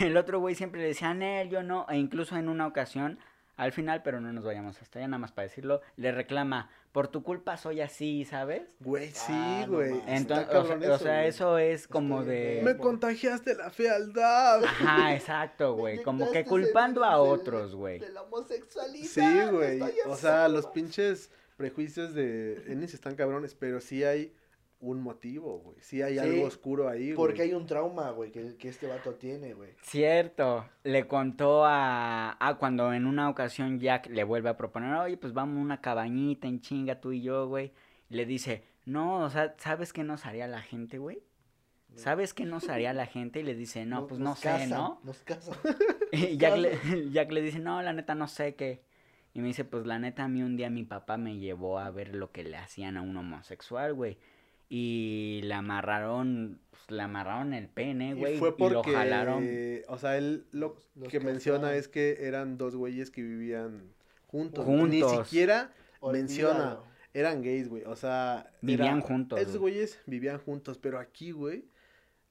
el otro güey siempre le decía, Nel, yo no, e incluso en una ocasión, al final, pero no nos vayamos hasta allá, nada más para decirlo, le reclama, por tu culpa soy así, ¿sabes? Güey, sí, Ah, no güey. Entonces, o sea, cabrón o sea, güey. eso es como de... Me contagiaste la fealdad. Ajá, exacto, güey, como que culpando a otros, güey. De la homosexualidad. Sí, güey. O sea, los pinches prejuicios de Ennis están cabrones, pero sí hay un motivo, güey. Sí hay Sí, algo oscuro ahí, güey. Porque hay un trauma, güey, que, que este vato tiene, güey. Cierto, le contó a, a cuando en una ocasión Jack le vuelve a proponer, oye, pues vamos a una cabañita en chinga tú y yo, güey. Y le dice, no, o sea, ¿sabes qué nos haría la gente, güey? ¿Sabes qué nos haría la gente? Y le dice, no, Nos- pues no nos sé, casan, ¿no? Nos casan. *laughs* Y Jack le, *laughs* Jack le dice, no, la neta no sé qué. Y me dice, pues la neta a mí un día mi papá me llevó a ver lo que le hacían a un homosexual, güey. Y le amarraron, pues le amarraron el pene, güey. Y fue y lo porque, jalaron. o sea, él lo Los que menciona es que eran dos güeyes que vivían juntos. Juntos. Ni siquiera menciona, eran gays, güey. O sea, Vivían era- juntos, Esos güey. güeyes vivían juntos, pero aquí, güey,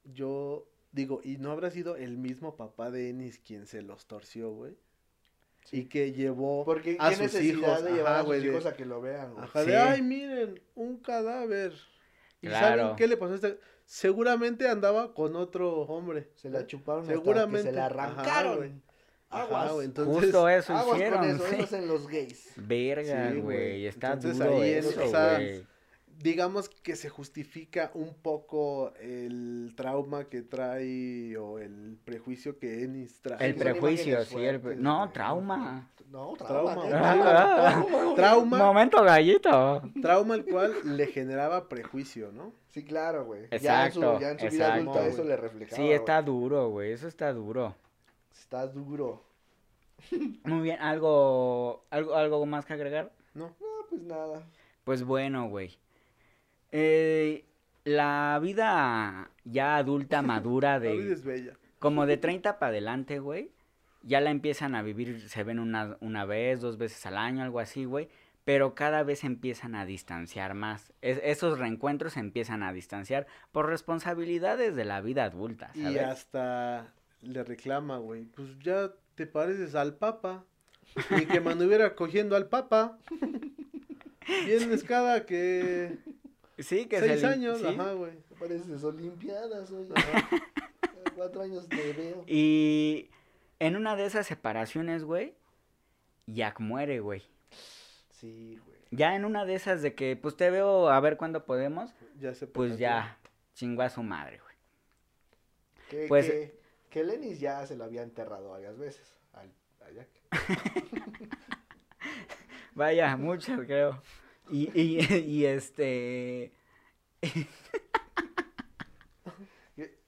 yo digo, ¿y no habrá sido el mismo papá de Ennis quien se los torció, güey? Y que llevó Porque a sus hijos, de llevar ajá, a sus güey, de- hijos a que lo vean, güey. Ajá, Sí. de, ay, miren, un cadáver. ¿Y Claro. saben qué le pasó a este? Seguramente andaba con otro hombre. Se la chuparon Seguramente. hasta que se la Ajá, arrancaron. Ajá, Aguas. güey, entonces, Justo eso Aguas hicieron, con eso, sí. eso hacen los gays. Verga, Sí, güey, está Entonces, duro ahí es, eso, güey. Digamos que se justifica un poco el trauma que trae o el prejuicio que Ennis trae. El prejuicio, sí, el pre- no, trauma. No, Trauma. trauma. ¿no? *laughs* Trauma, Momento gallito. trauma el cual le generaba prejuicio, ¿no? Sí, claro, güey. ya en Exacto, su, ya en su vida exacto, adulta eso le reflejaba. Sí, está duro, güey, eso está duro. Está duro. *laughs* Muy bien, ¿algo, algo, algo más que agregar? No. No, pues nada. Pues bueno, güey. Eh, la vida ya adulta, *laughs* madura, La vida de es bella. como de 30 para adelante, güey, ya la empiezan a vivir, se ven una, una vez, dos veces al año, algo así, güey, pero cada vez empiezan a distanciar más. Es- esos reencuentros se empiezan a distanciar por responsabilidades de la vida adulta, Y ¿sabes? hasta le reclama, güey, pues ya te pareces al papa. Y que me anduviera cogiendo al papa. *laughs* Vienes cada que Sí, que seis se años, sí. ajá, güey. Pareces Olimpiadas, oye. *laughs* Cuatro años te veo. Y en una de esas separaciones, güey, Jack muere, güey. Sí, güey. Ya en una de esas de que, pues te veo a ver cuándo podemos, Ya se pues ya, chingó a su madre, güey. Que, Pues- que, que Lenis ya se lo había enterrado varias veces. Al, a Jack. *laughs* Vaya, muchas creo. Y, y, *laughs* y este... *laughs*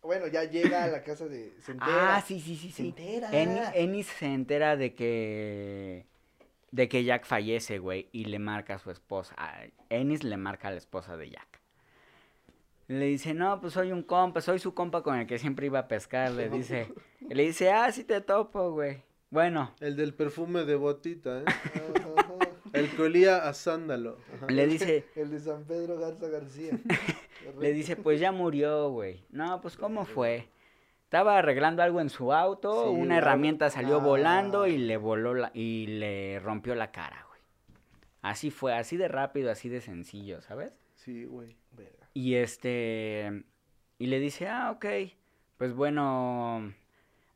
Bueno, ya llega a la casa de. Se entera. Ah, sí, sí, sí, Se sí. entera. Ennis se entera de que... De que Jack fallece, güey, y le marca a su esposa. a- Ennis le marca a la esposa de Jack. Le dice, no, pues soy un compa, soy su compa con el que siempre iba a pescar, le *laughs* dice. Le dice, ah, sí te topo, güey. Bueno, El del perfume de botita, ¿eh? El que olía a sándalo. Ajá. le dice, *laughs* El de San Pedro Garza García. *laughs* le dice, pues ya murió, güey. No, pues ¿cómo fue? Estaba arreglando algo en su auto, Sí, una herramienta salió Ah. volando y le voló la, y le rompió la cara, güey. Así fue, así de rápido, así de sencillo, ¿sabes? Sí, güey. Verga. Y este, y le dice, ah, ok, pues bueno,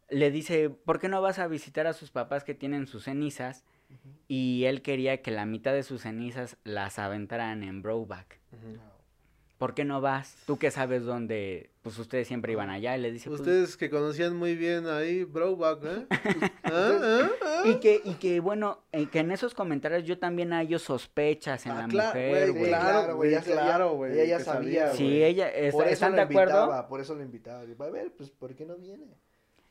le dice, ¿por qué no vas a visitar a sus papás que tienen sus cenizas? Y él quería que la mitad de sus cenizas las aventaran en Broback. ¿Por qué no vas? Tú que sabes dónde, pues ustedes siempre iban allá y le dice, pues, Ustedes que conocían muy bien ahí, Broback, ¿eh? ¿Ah? *laughs* ¿Ah? ¿Ah? y que, y que bueno, eh, que en esos comentarios yo también hallo sospechas en Ah, la claro, mujer, güey, güey. claro, güey, claro, güey, Ella sabía, Sí, ella, está- Por eso ¿están lo de acuerdo? invitaba, por eso lo invitaba. A ver, pues, ¿por qué no viene?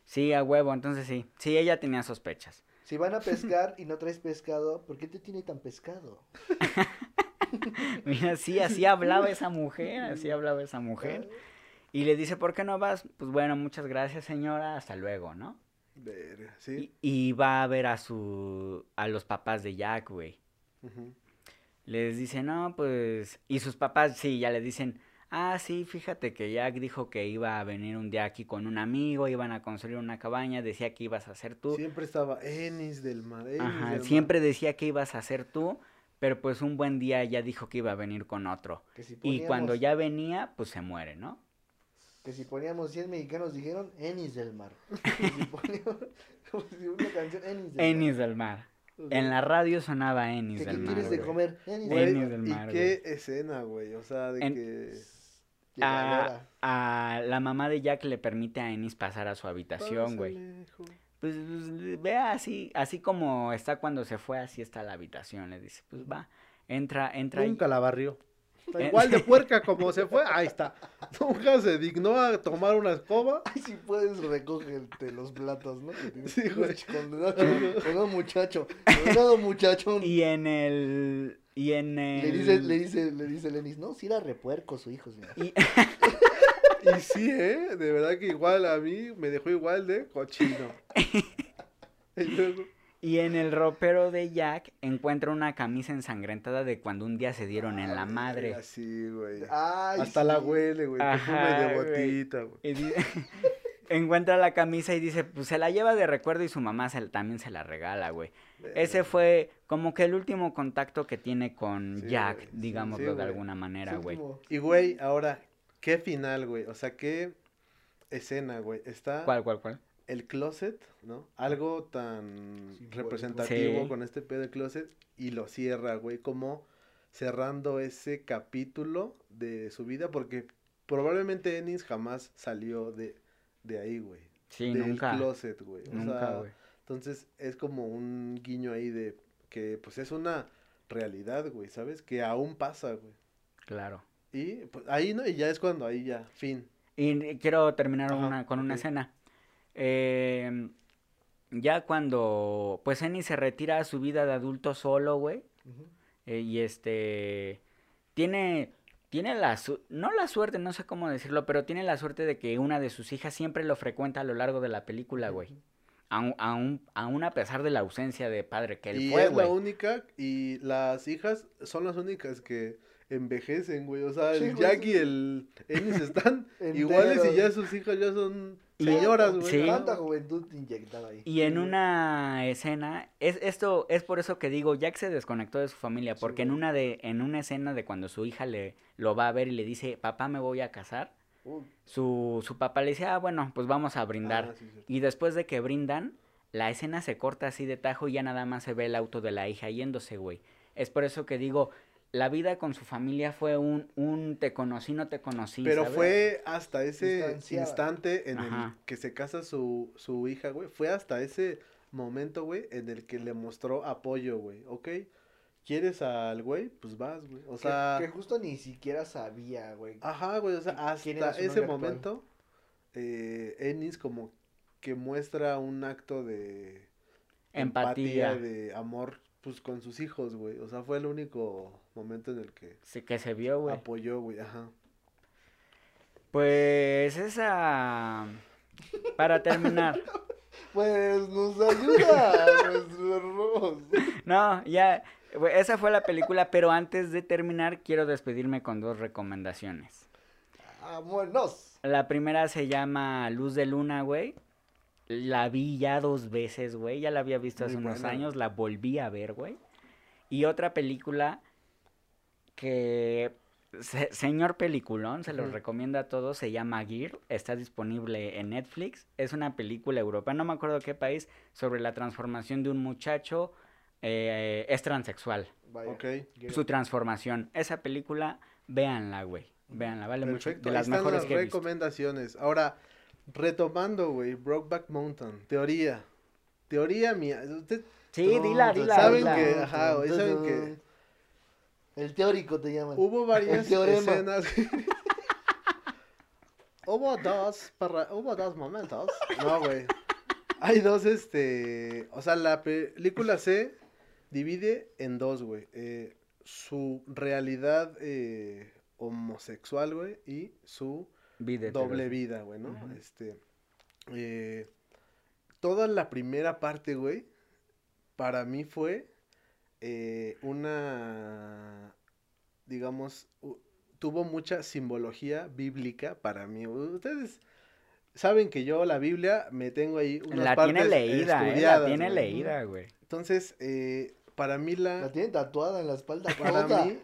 Sí, a huevo, entonces sí. Sí, ella tenía sospechas. Si van a *laughs* pescar y no traes pescado, ¿por qué te tiene tan pescado? *laughs* Mira, sí, así hablaba esa mujer, así hablaba esa mujer. Y le dice, ¿por qué no vas? Pues bueno, muchas gracias, señora, hasta luego, ¿no? Verga, sí. Y, y va a ver a su, a los papás de Jack, güey. Les dice, no, pues, y sus papás, sí, ya le dicen, ah, sí, fíjate que Jack dijo que iba a venir un día aquí con un amigo, iban a construir una cabaña, decía que ibas a ser tú. Siempre estaba Ennis del mar. Ennis Ajá, del mar. siempre decía que ibas a ser tú, pero pues un buen día ya dijo que iba a venir con otro. Que si Y cuando poníamos- ya venía, pues se muere, ¿no? Que si poníamos 100 mexicanos dijeron Enis del mar. *laughs* Que si poníamos *laughs* una canción Enis del Ennis del mar. mar. En la radio sonaba Ennis ¿Qué, del qué mar. quieres de comer? Del Ennis mar. del y mar, qué escena, güey. O sea, de En- que. A, a la mamá de Jack le permite a Ennis pasar a su habitación, güey. Pues pues, vea así, así como está cuando se fue, así está la habitación. Le dice, pues va, entra, entra. y- Nunca la barrió. Está Eh. igual de *laughs* puerca como se fue. Ahí está. Nunca se dignó a tomar una escoba. Ay, si puedes, recógete los platos, ¿no? Sí, güey. Condenado, condenado muchacho. Condenado muchacho. Y en el. Y en el. Le dice, le dice, le dice Lenis, no, si era repuerco su hijo, señor. y- *laughs* Y sí, ¿eh? De verdad que igual a mí me dejó igual de cochino. *laughs* Y luego, Y en el ropero de Jack encuentra una camisa ensangrentada de cuando un día se dieron en la madre. Así, güey. Ay, Hasta la sí. huele, güey. Perfume de botita, güey. *laughs* Encuentra la camisa y dice, pues se la lleva de recuerdo y su mamá se, también se la regala, güey. Ese fue como que el último contacto que tiene con Sí, Jack, digámoslo sí, de alguna manera, güey. Y, güey, ahora, ¿qué final, güey? O sea, ¿qué escena, güey? Está ¿Cuál, cuál, cuál? el closet, ¿no? Algo tan representativo Sí. con este pedo de closet y lo cierra, güey, como cerrando ese capítulo de su vida porque probablemente Ennis jamás salió de, de ahí, güey. Sí, del nunca. closet, güey. O Nunca, sea, güey. entonces es como un guiño ahí de que pues es una realidad, güey, ¿sabes? Que aún pasa, güey. Claro. Y pues ahí no, y ya es cuando ahí ya, fin. Y quiero terminar Ajá, una, con una escena. Eh, ya cuando, pues Ennis se retira a su vida de adulto solo, güey. Eh, y este, tiene, tiene la, su- no la suerte, no sé cómo decirlo, pero tiene la suerte de que una de sus hijas siempre lo frecuenta a lo largo de la película, güey. Aún, aún, aún a pesar de la ausencia de padre que él y fue, es la única, y las hijas son las únicas que envejecen, güey. O sea, Sí, el güey, Jack y el Ennis están *laughs* iguales y ya sus hijas ya son señoras, güey. Sí. Tanta juventud inyectada ahí. Y en una escena, es esto es por eso que digo, Jack se desconectó de su familia, Sí, porque en una de en una escena de cuando su hija le lo va a ver y le dice, "Papá, me voy a casar." Uh, Su su papá le dice, "Ah, bueno, pues vamos a brindar." Ah. Y después de que brindan, la escena se corta así de tajo y ya nada más se ve el auto de la hija yéndose, güey. Es por eso que digo, la vida con su familia fue un un te conocí, no te conocí, Pero ¿sabes? fue hasta ese Distanciada. instante en Ajá. el que se casa su, su hija, güey. Fue hasta ese momento, güey, en el que le mostró apoyo, güey. ¿Ok? ¿Quieres al güey? Pues vas, güey. O sea, que, justo ni siquiera sabía, güey. ajá, güey. O sea, ¿Qui- quién era hasta ese momento, eh, Ennis como que muestra un acto de empatía, de amor, pues con sus hijos, güey. O sea, fue el único momento en el que sí, que se vio, güey. apoyó, güey. Ajá. Pues esa para terminar. *laughs* Pues nos ayuda nuestro Ross. *laughs* No, ya, esa fue la película, pero antes de terminar quiero despedirme con dos recomendaciones. Vámonos. La primera se llama Luz de Luna, güey. La vi ya dos veces, güey. Ya la había visto hace Muy unos buena. años, la volví a ver, güey. Y otra película que, se- señor peliculón, se los recomiendo a todos, se llama Gear, está disponible en Netflix. Es una película europea, no me acuerdo qué país, sobre la transformación de un muchacho, eh, es transexual. Su transformación. Esa película, véanla, güey. Véanla, vale mucho. De ahí las están mejores las que he visto. recomendaciones. Ahora, retomando, güey, Brokeback Mountain, teoría. Teoría mía. Usted, Sí, dila, dila. ¿Saben dila. que- ajá, güey, ¿saben que- El teórico te llaman. hubo varias escenas. *laughs* hubo dos, para, hubo dos momentos. No, güey. Hay dos, este, o sea, la película se divide en dos, güey. Eh, su realidad eh, homosexual, güey, y su Vida doble vida, güey, ¿no? Este, eh, toda la primera parte, güey, para mí fue eh, una, digamos, tuvo mucha simbología bíblica para mí. Ustedes saben que yo la Biblia me tengo ahí unas La tiene leída, eh, la tiene leída, güey. Entonces, eh, para mí la... La tiene tatuada en la espalda. *laughs* Para mí,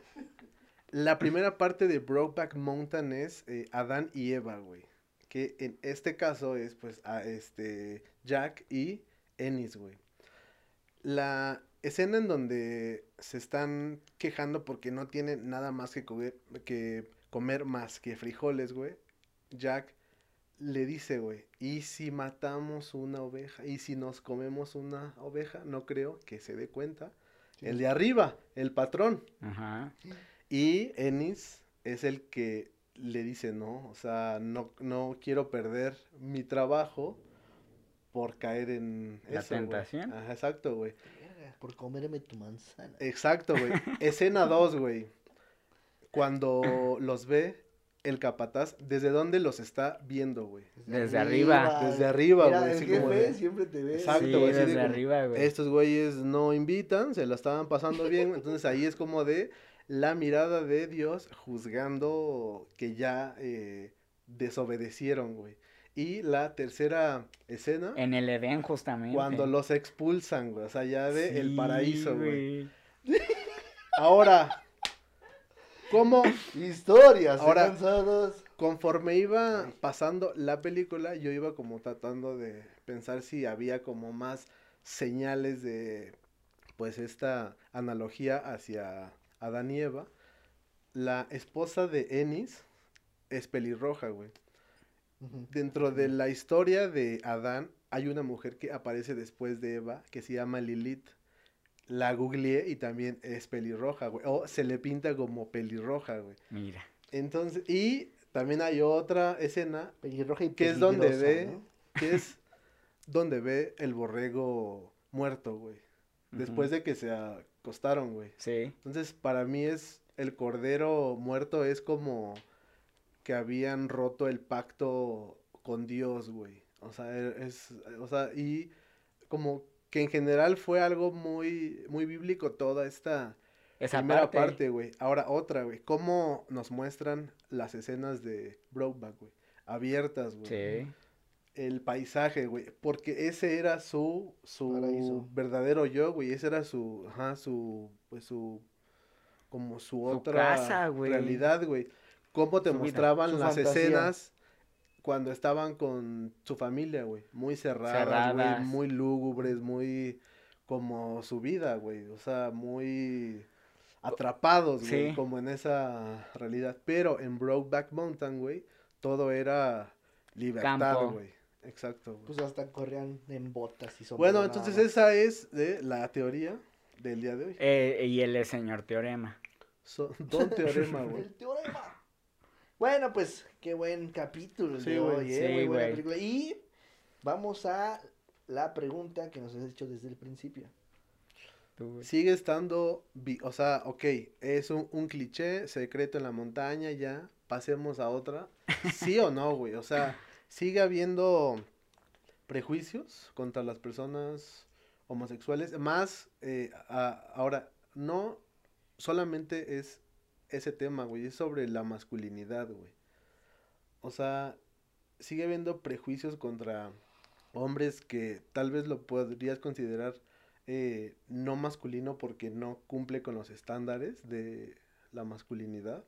la primera parte de Brokeback Mountain es eh, Adán y Eva, güey. Que en este caso es, pues, a este Jack y Ennis, güey. La escena en donde se están quejando porque no tienen nada más que comer, que comer más que frijoles, güey. Jack le dice, güey, ¿y si matamos una oveja? ¿Y si nos comemos una oveja? No creo que se dé cuenta. Sí. El de arriba, el patrón. Ajá. Y Ennis es el que le dice, no, o sea, no, no quiero perder mi trabajo por caer en La eso, güey. tentación. Ajá, exacto, güey. Verga, Por comerme tu manzana. Exacto, güey. *laughs* Escena 2, güey. Cuando los ve el capataz, ¿desde dónde los está viendo, güey? Desde arriba. Desde arriba, Mira, güey, El jefe como de- siempre te ve. Exacto, sí, güey, así de desde como, arriba, güey. Estos güeyes no invitan, se la estaban pasando bien, *laughs* entonces ahí es como de la mirada de Dios juzgando que ya eh, desobedecieron, güey. Y la tercera escena, En el Edén, justamente. cuando los expulsan, güey, o sea, ya de el paraíso, güey. *laughs* Ahora, ¿cómo Historias Ahora- cansadas. conforme iba pasando la película, yo iba como tratando de pensar si había como más señales de, pues, esta analogía hacia Adán y Eva, la esposa de Enis es pelirroja, güey. Dentro de la historia de Adán hay una mujer que aparece después de Eva que se llama Lilith. La googleé y también es pelirroja, güey. O se le pinta como pelirroja, güey. Mira. Entonces, y también hay otra escena Pelirroja y que es donde ve, ¿no? que es donde ve el borrego muerto, güey. Después de que se acostaron, güey. Sí. Entonces, para mí es el cordero muerto es como que habían roto el pacto con Dios, güey. O sea, e- es, o sea, y como que en general fue algo muy, muy bíblico toda esta Esa primera parte. parte, güey. Ahora otra, güey. ¿Cómo nos muestran las escenas de Brokeback, güey? Abiertas, güey. Sí. El paisaje, güey. Porque ese era su, su Paraíso. verdadero yo, güey. Ese era su, ajá, su, pues su, como su, Su otra casa, güey. realidad, güey. Cómo te Su mostraban las fantasía. escenas cuando estaban con su familia, güey. Muy cerradas, güey. Muy lúgubres, muy como su vida, güey. O sea, muy atrapados, güey. Sí. Como en esa realidad. Pero en Brokeback Mountain, güey, todo era libertad, güey. Exacto, güey. Pues hasta corrían en botas y Bueno, entonces esa es de la teoría del día de hoy. Eh, y él es señor Teorema. So- Don Teorema, *laughs* güey. El teorema. Bueno, pues qué buen capítulo Sí, güey. hoy, ¿eh? Sí, Muy buena película. Y vamos a la pregunta que nos has hecho desde el principio. Sigue estando, o sea, ok, es un, un cliché, secreto en la montaña, ya, pasemos a otra. ¿Sí o no, güey? O sea, sigue habiendo prejuicios contra las personas homosexuales, más, eh, a- ahora, no solamente es ese tema, güey, es sobre la masculinidad, güey. O sea, sigue habiendo prejuicios contra hombres que tal vez lo podrías considerar eh, no masculino porque no cumple con los estándares de la masculinidad.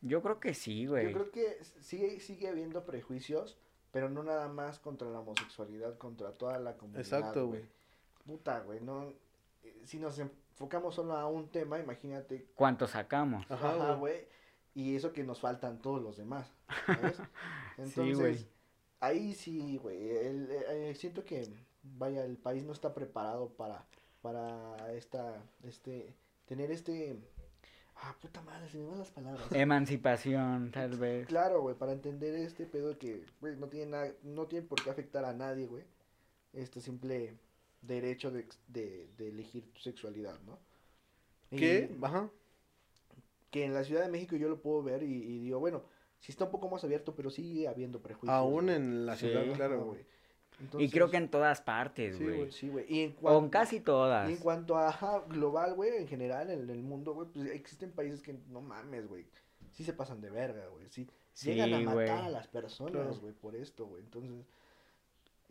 Yo creo que sí, güey. Yo creo que sigue, sigue habiendo prejuicios, pero no nada más contra la homosexualidad, contra toda la comunidad. Exacto, güey. Puta, güey, no. Eh, Si nos enfocamos solo a un tema, imagínate. ¿Cuánto sacamos? Ajá, güey. Y eso que nos faltan todos los demás. ¿sabes? *laughs* Sí, güey. Entonces, ahí sí, güey. el- eh, siento que, vaya, el país no está preparado para, para esta, este, tener este. Ah, puta madre, se me van las palabras. Emancipación, tal vez. Claro, güey, para entender este pedo que, güey, no tiene nada, no tiene por qué afectar a nadie, güey. Este simple derecho de, de, de elegir tu sexualidad, ¿no? Que, Y ajá, que en la Ciudad de México yo lo puedo ver y, y digo, bueno, sí está un poco más abierto, pero sigue habiendo prejuicios. aún güey. en la Sí. ciudad, Ajá, claro, güey. Y creo que en todas partes, Sí, güey. Sí, güey. Y en o en cuanto, casi todas. y en cuanto a ajá, global, güey, en general, en el mundo, güey, pues existen países que no mames, güey. Sí se pasan de verga, güey. Sí, Sí, llegan a matar a las personas, Claro. güey, por esto, güey. Entonces,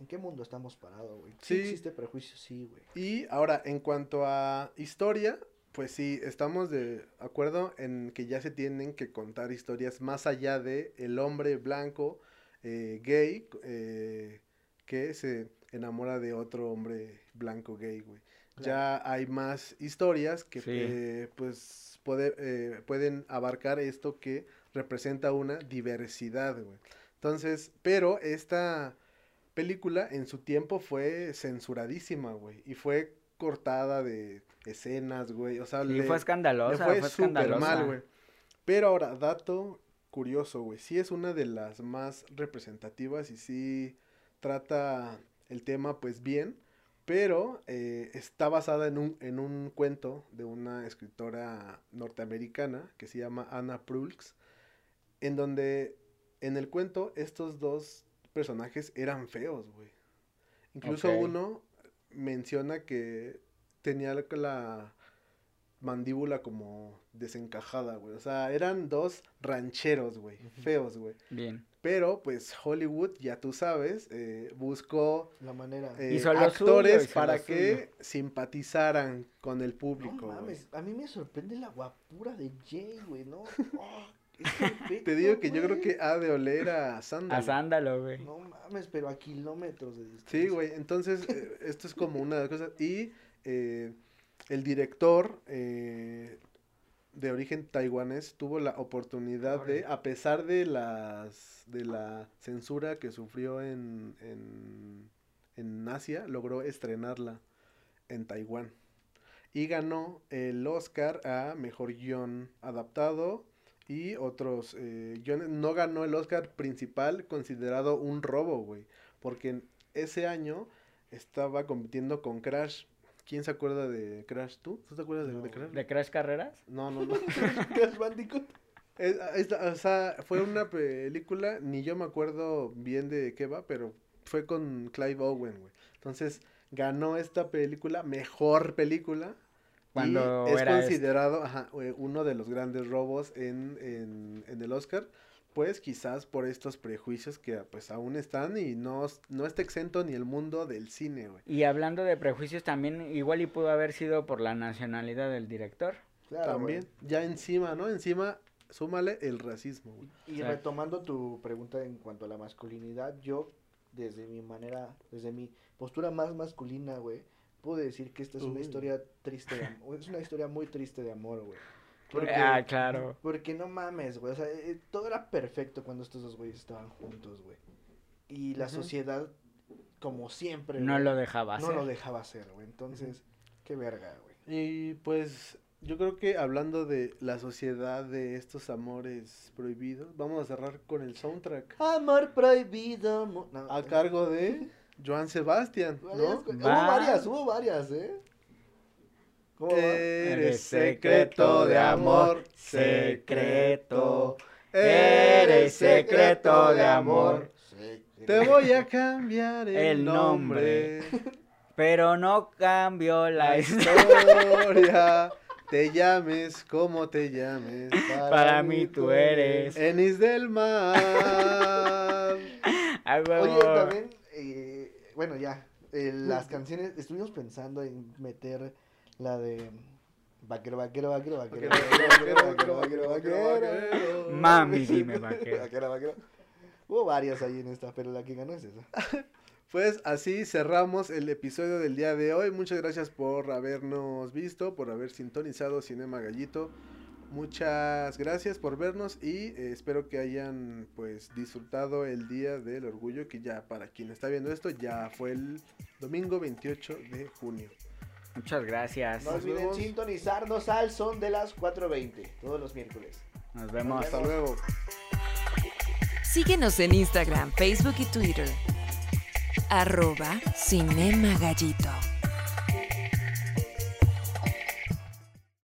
¿en qué mundo estamos parados, güey? Sí. Sí existe prejuicio, sí, güey. Y ahora, en cuanto a historia, pues sí, estamos de acuerdo en que ya se tienen que contar historias más allá de el hombre blanco eh, gay eh, que se enamora de otro hombre blanco gay, güey. Ya hay más historias que Sí. eh, pues puede- eh, pueden abarcar esto que representa una diversidad, güey. Entonces, pero esta película en su tiempo fue censuradísima, güey, y fue cortada de escenas, güey, o sea, Y le, fue le escandalosa, fue fue, súper mal, güey. Pero ahora, dato curioso, güey, sí es una de las más representativas y sí trata el tema, pues, bien, pero eh, está basada en un, en un cuento de una escritora norteamericana que se llama Anna Prulks, en donde en el cuento estos dos personajes eran feos, güey. Incluso uno menciona que tenía la- la mandíbula como desencajada, güey. O sea, eran dos rancheros, güey, feos, güey. Bien. Pero, pues, Hollywood, ya tú sabes, eh, buscó La manera. eh, Hizo actores suyo, hizo para que simpatizaran con el público, no a mí me sorprende la guapura de Jay, güey, ¿no? Oh, *laughs* perfecto, *laughs* Te digo que yo creo que ha de oler a sándalo. A sándalo, güey. No mames, pero a kilómetros de distancia. Sí, güey, entonces eh, esto es como una de las cosas. Y eh, el director eh, de origen taiwanés tuvo la oportunidad de, a pesar de las de la censura que sufrió en, en, en Asia, logró estrenarla en Taiwán. Y ganó el Oscar a Mejor Guión Adaptado y otros eh. No ganó el Oscar principal, considerado un robo, güey. Porque ese año estaba compitiendo con Crash. ¿Quién se acuerda de Crash? ¿Tú? ¿Tú te acuerdas de, No. de Crash? ¿De Crash Carreras? No, no, no. *laughs* Crash Bandicoot. Es- esta- o sea, fue una película, ni yo me acuerdo bien de qué va, pero fue con Clive Owen, güey. Entonces, ganó esta película, mejor película. Cuando y es era este. considerado ajá, eh, uno de los grandes robos en, en, en el Oscar. Pues quizás por estos prejuicios que pues aún están y no, no está exento ni el mundo del cine, güey. Y hablando de prejuicios, también igual y pudo haber sido por la nacionalidad del director. Claro, También, ya encima, ¿no? Encima, súmale el racismo, güey. Y retomando tu pregunta en cuanto a la masculinidad, yo, desde mi manera, desde mi postura más masculina, güey, puedo decir que esta es una Uy. historia triste, de am- *laughs* es una historia muy triste de amor, güey. Porque, Ah, claro. porque no mames, güey, o sea, eh, todo era perfecto cuando estos dos güeyes estaban juntos, güey. Y la sociedad, como siempre, No güey, lo dejaba no hacer. lo dejaba hacer, güey. Entonces, qué verga, güey. Y pues yo creo que hablando de la sociedad de estos amores prohibidos, vamos a cerrar con el soundtrack Amor prohibido. no, a cargo de Joan Sebastián, ¿no? Hubo Va. varias, hubo varias, ¿eh? ¿Cómo va? Eres secreto de amor, secreto. Eres secreto de amor. Te voy a cambiar el, El nombre. Pero no cambió la historia. historia. Te llames como te llames. Para mí tú eres. Enis del mar. *laughs* Oye, también, bueno, ya, las canciones, estuvimos pensando en meter la de Vaquero, vaquero, vaquero, vaquero, vaquero, vaquero, vaquero, Mami, dime vaquero. Vaquero, vaquero. Hubo varias ahí en esta, pero la que ganó es esa. Pues así cerramos el episodio del día de hoy. Muchas gracias por habernos visto, por haber sintonizado Cinema Gallito. Muchas gracias por vernos y eh, espero que hayan pues disfrutado el día del orgullo que ya para quien está viendo esto ya fue el domingo 28 de junio. Muchas gracias. No Nos olviden vemos. sintonizarnos al son de las 4.20, todos los miércoles. Nos vemos. Hasta luego. Síguenos en Instagram, Facebook y Twitter. Arroba Cinema Gallito.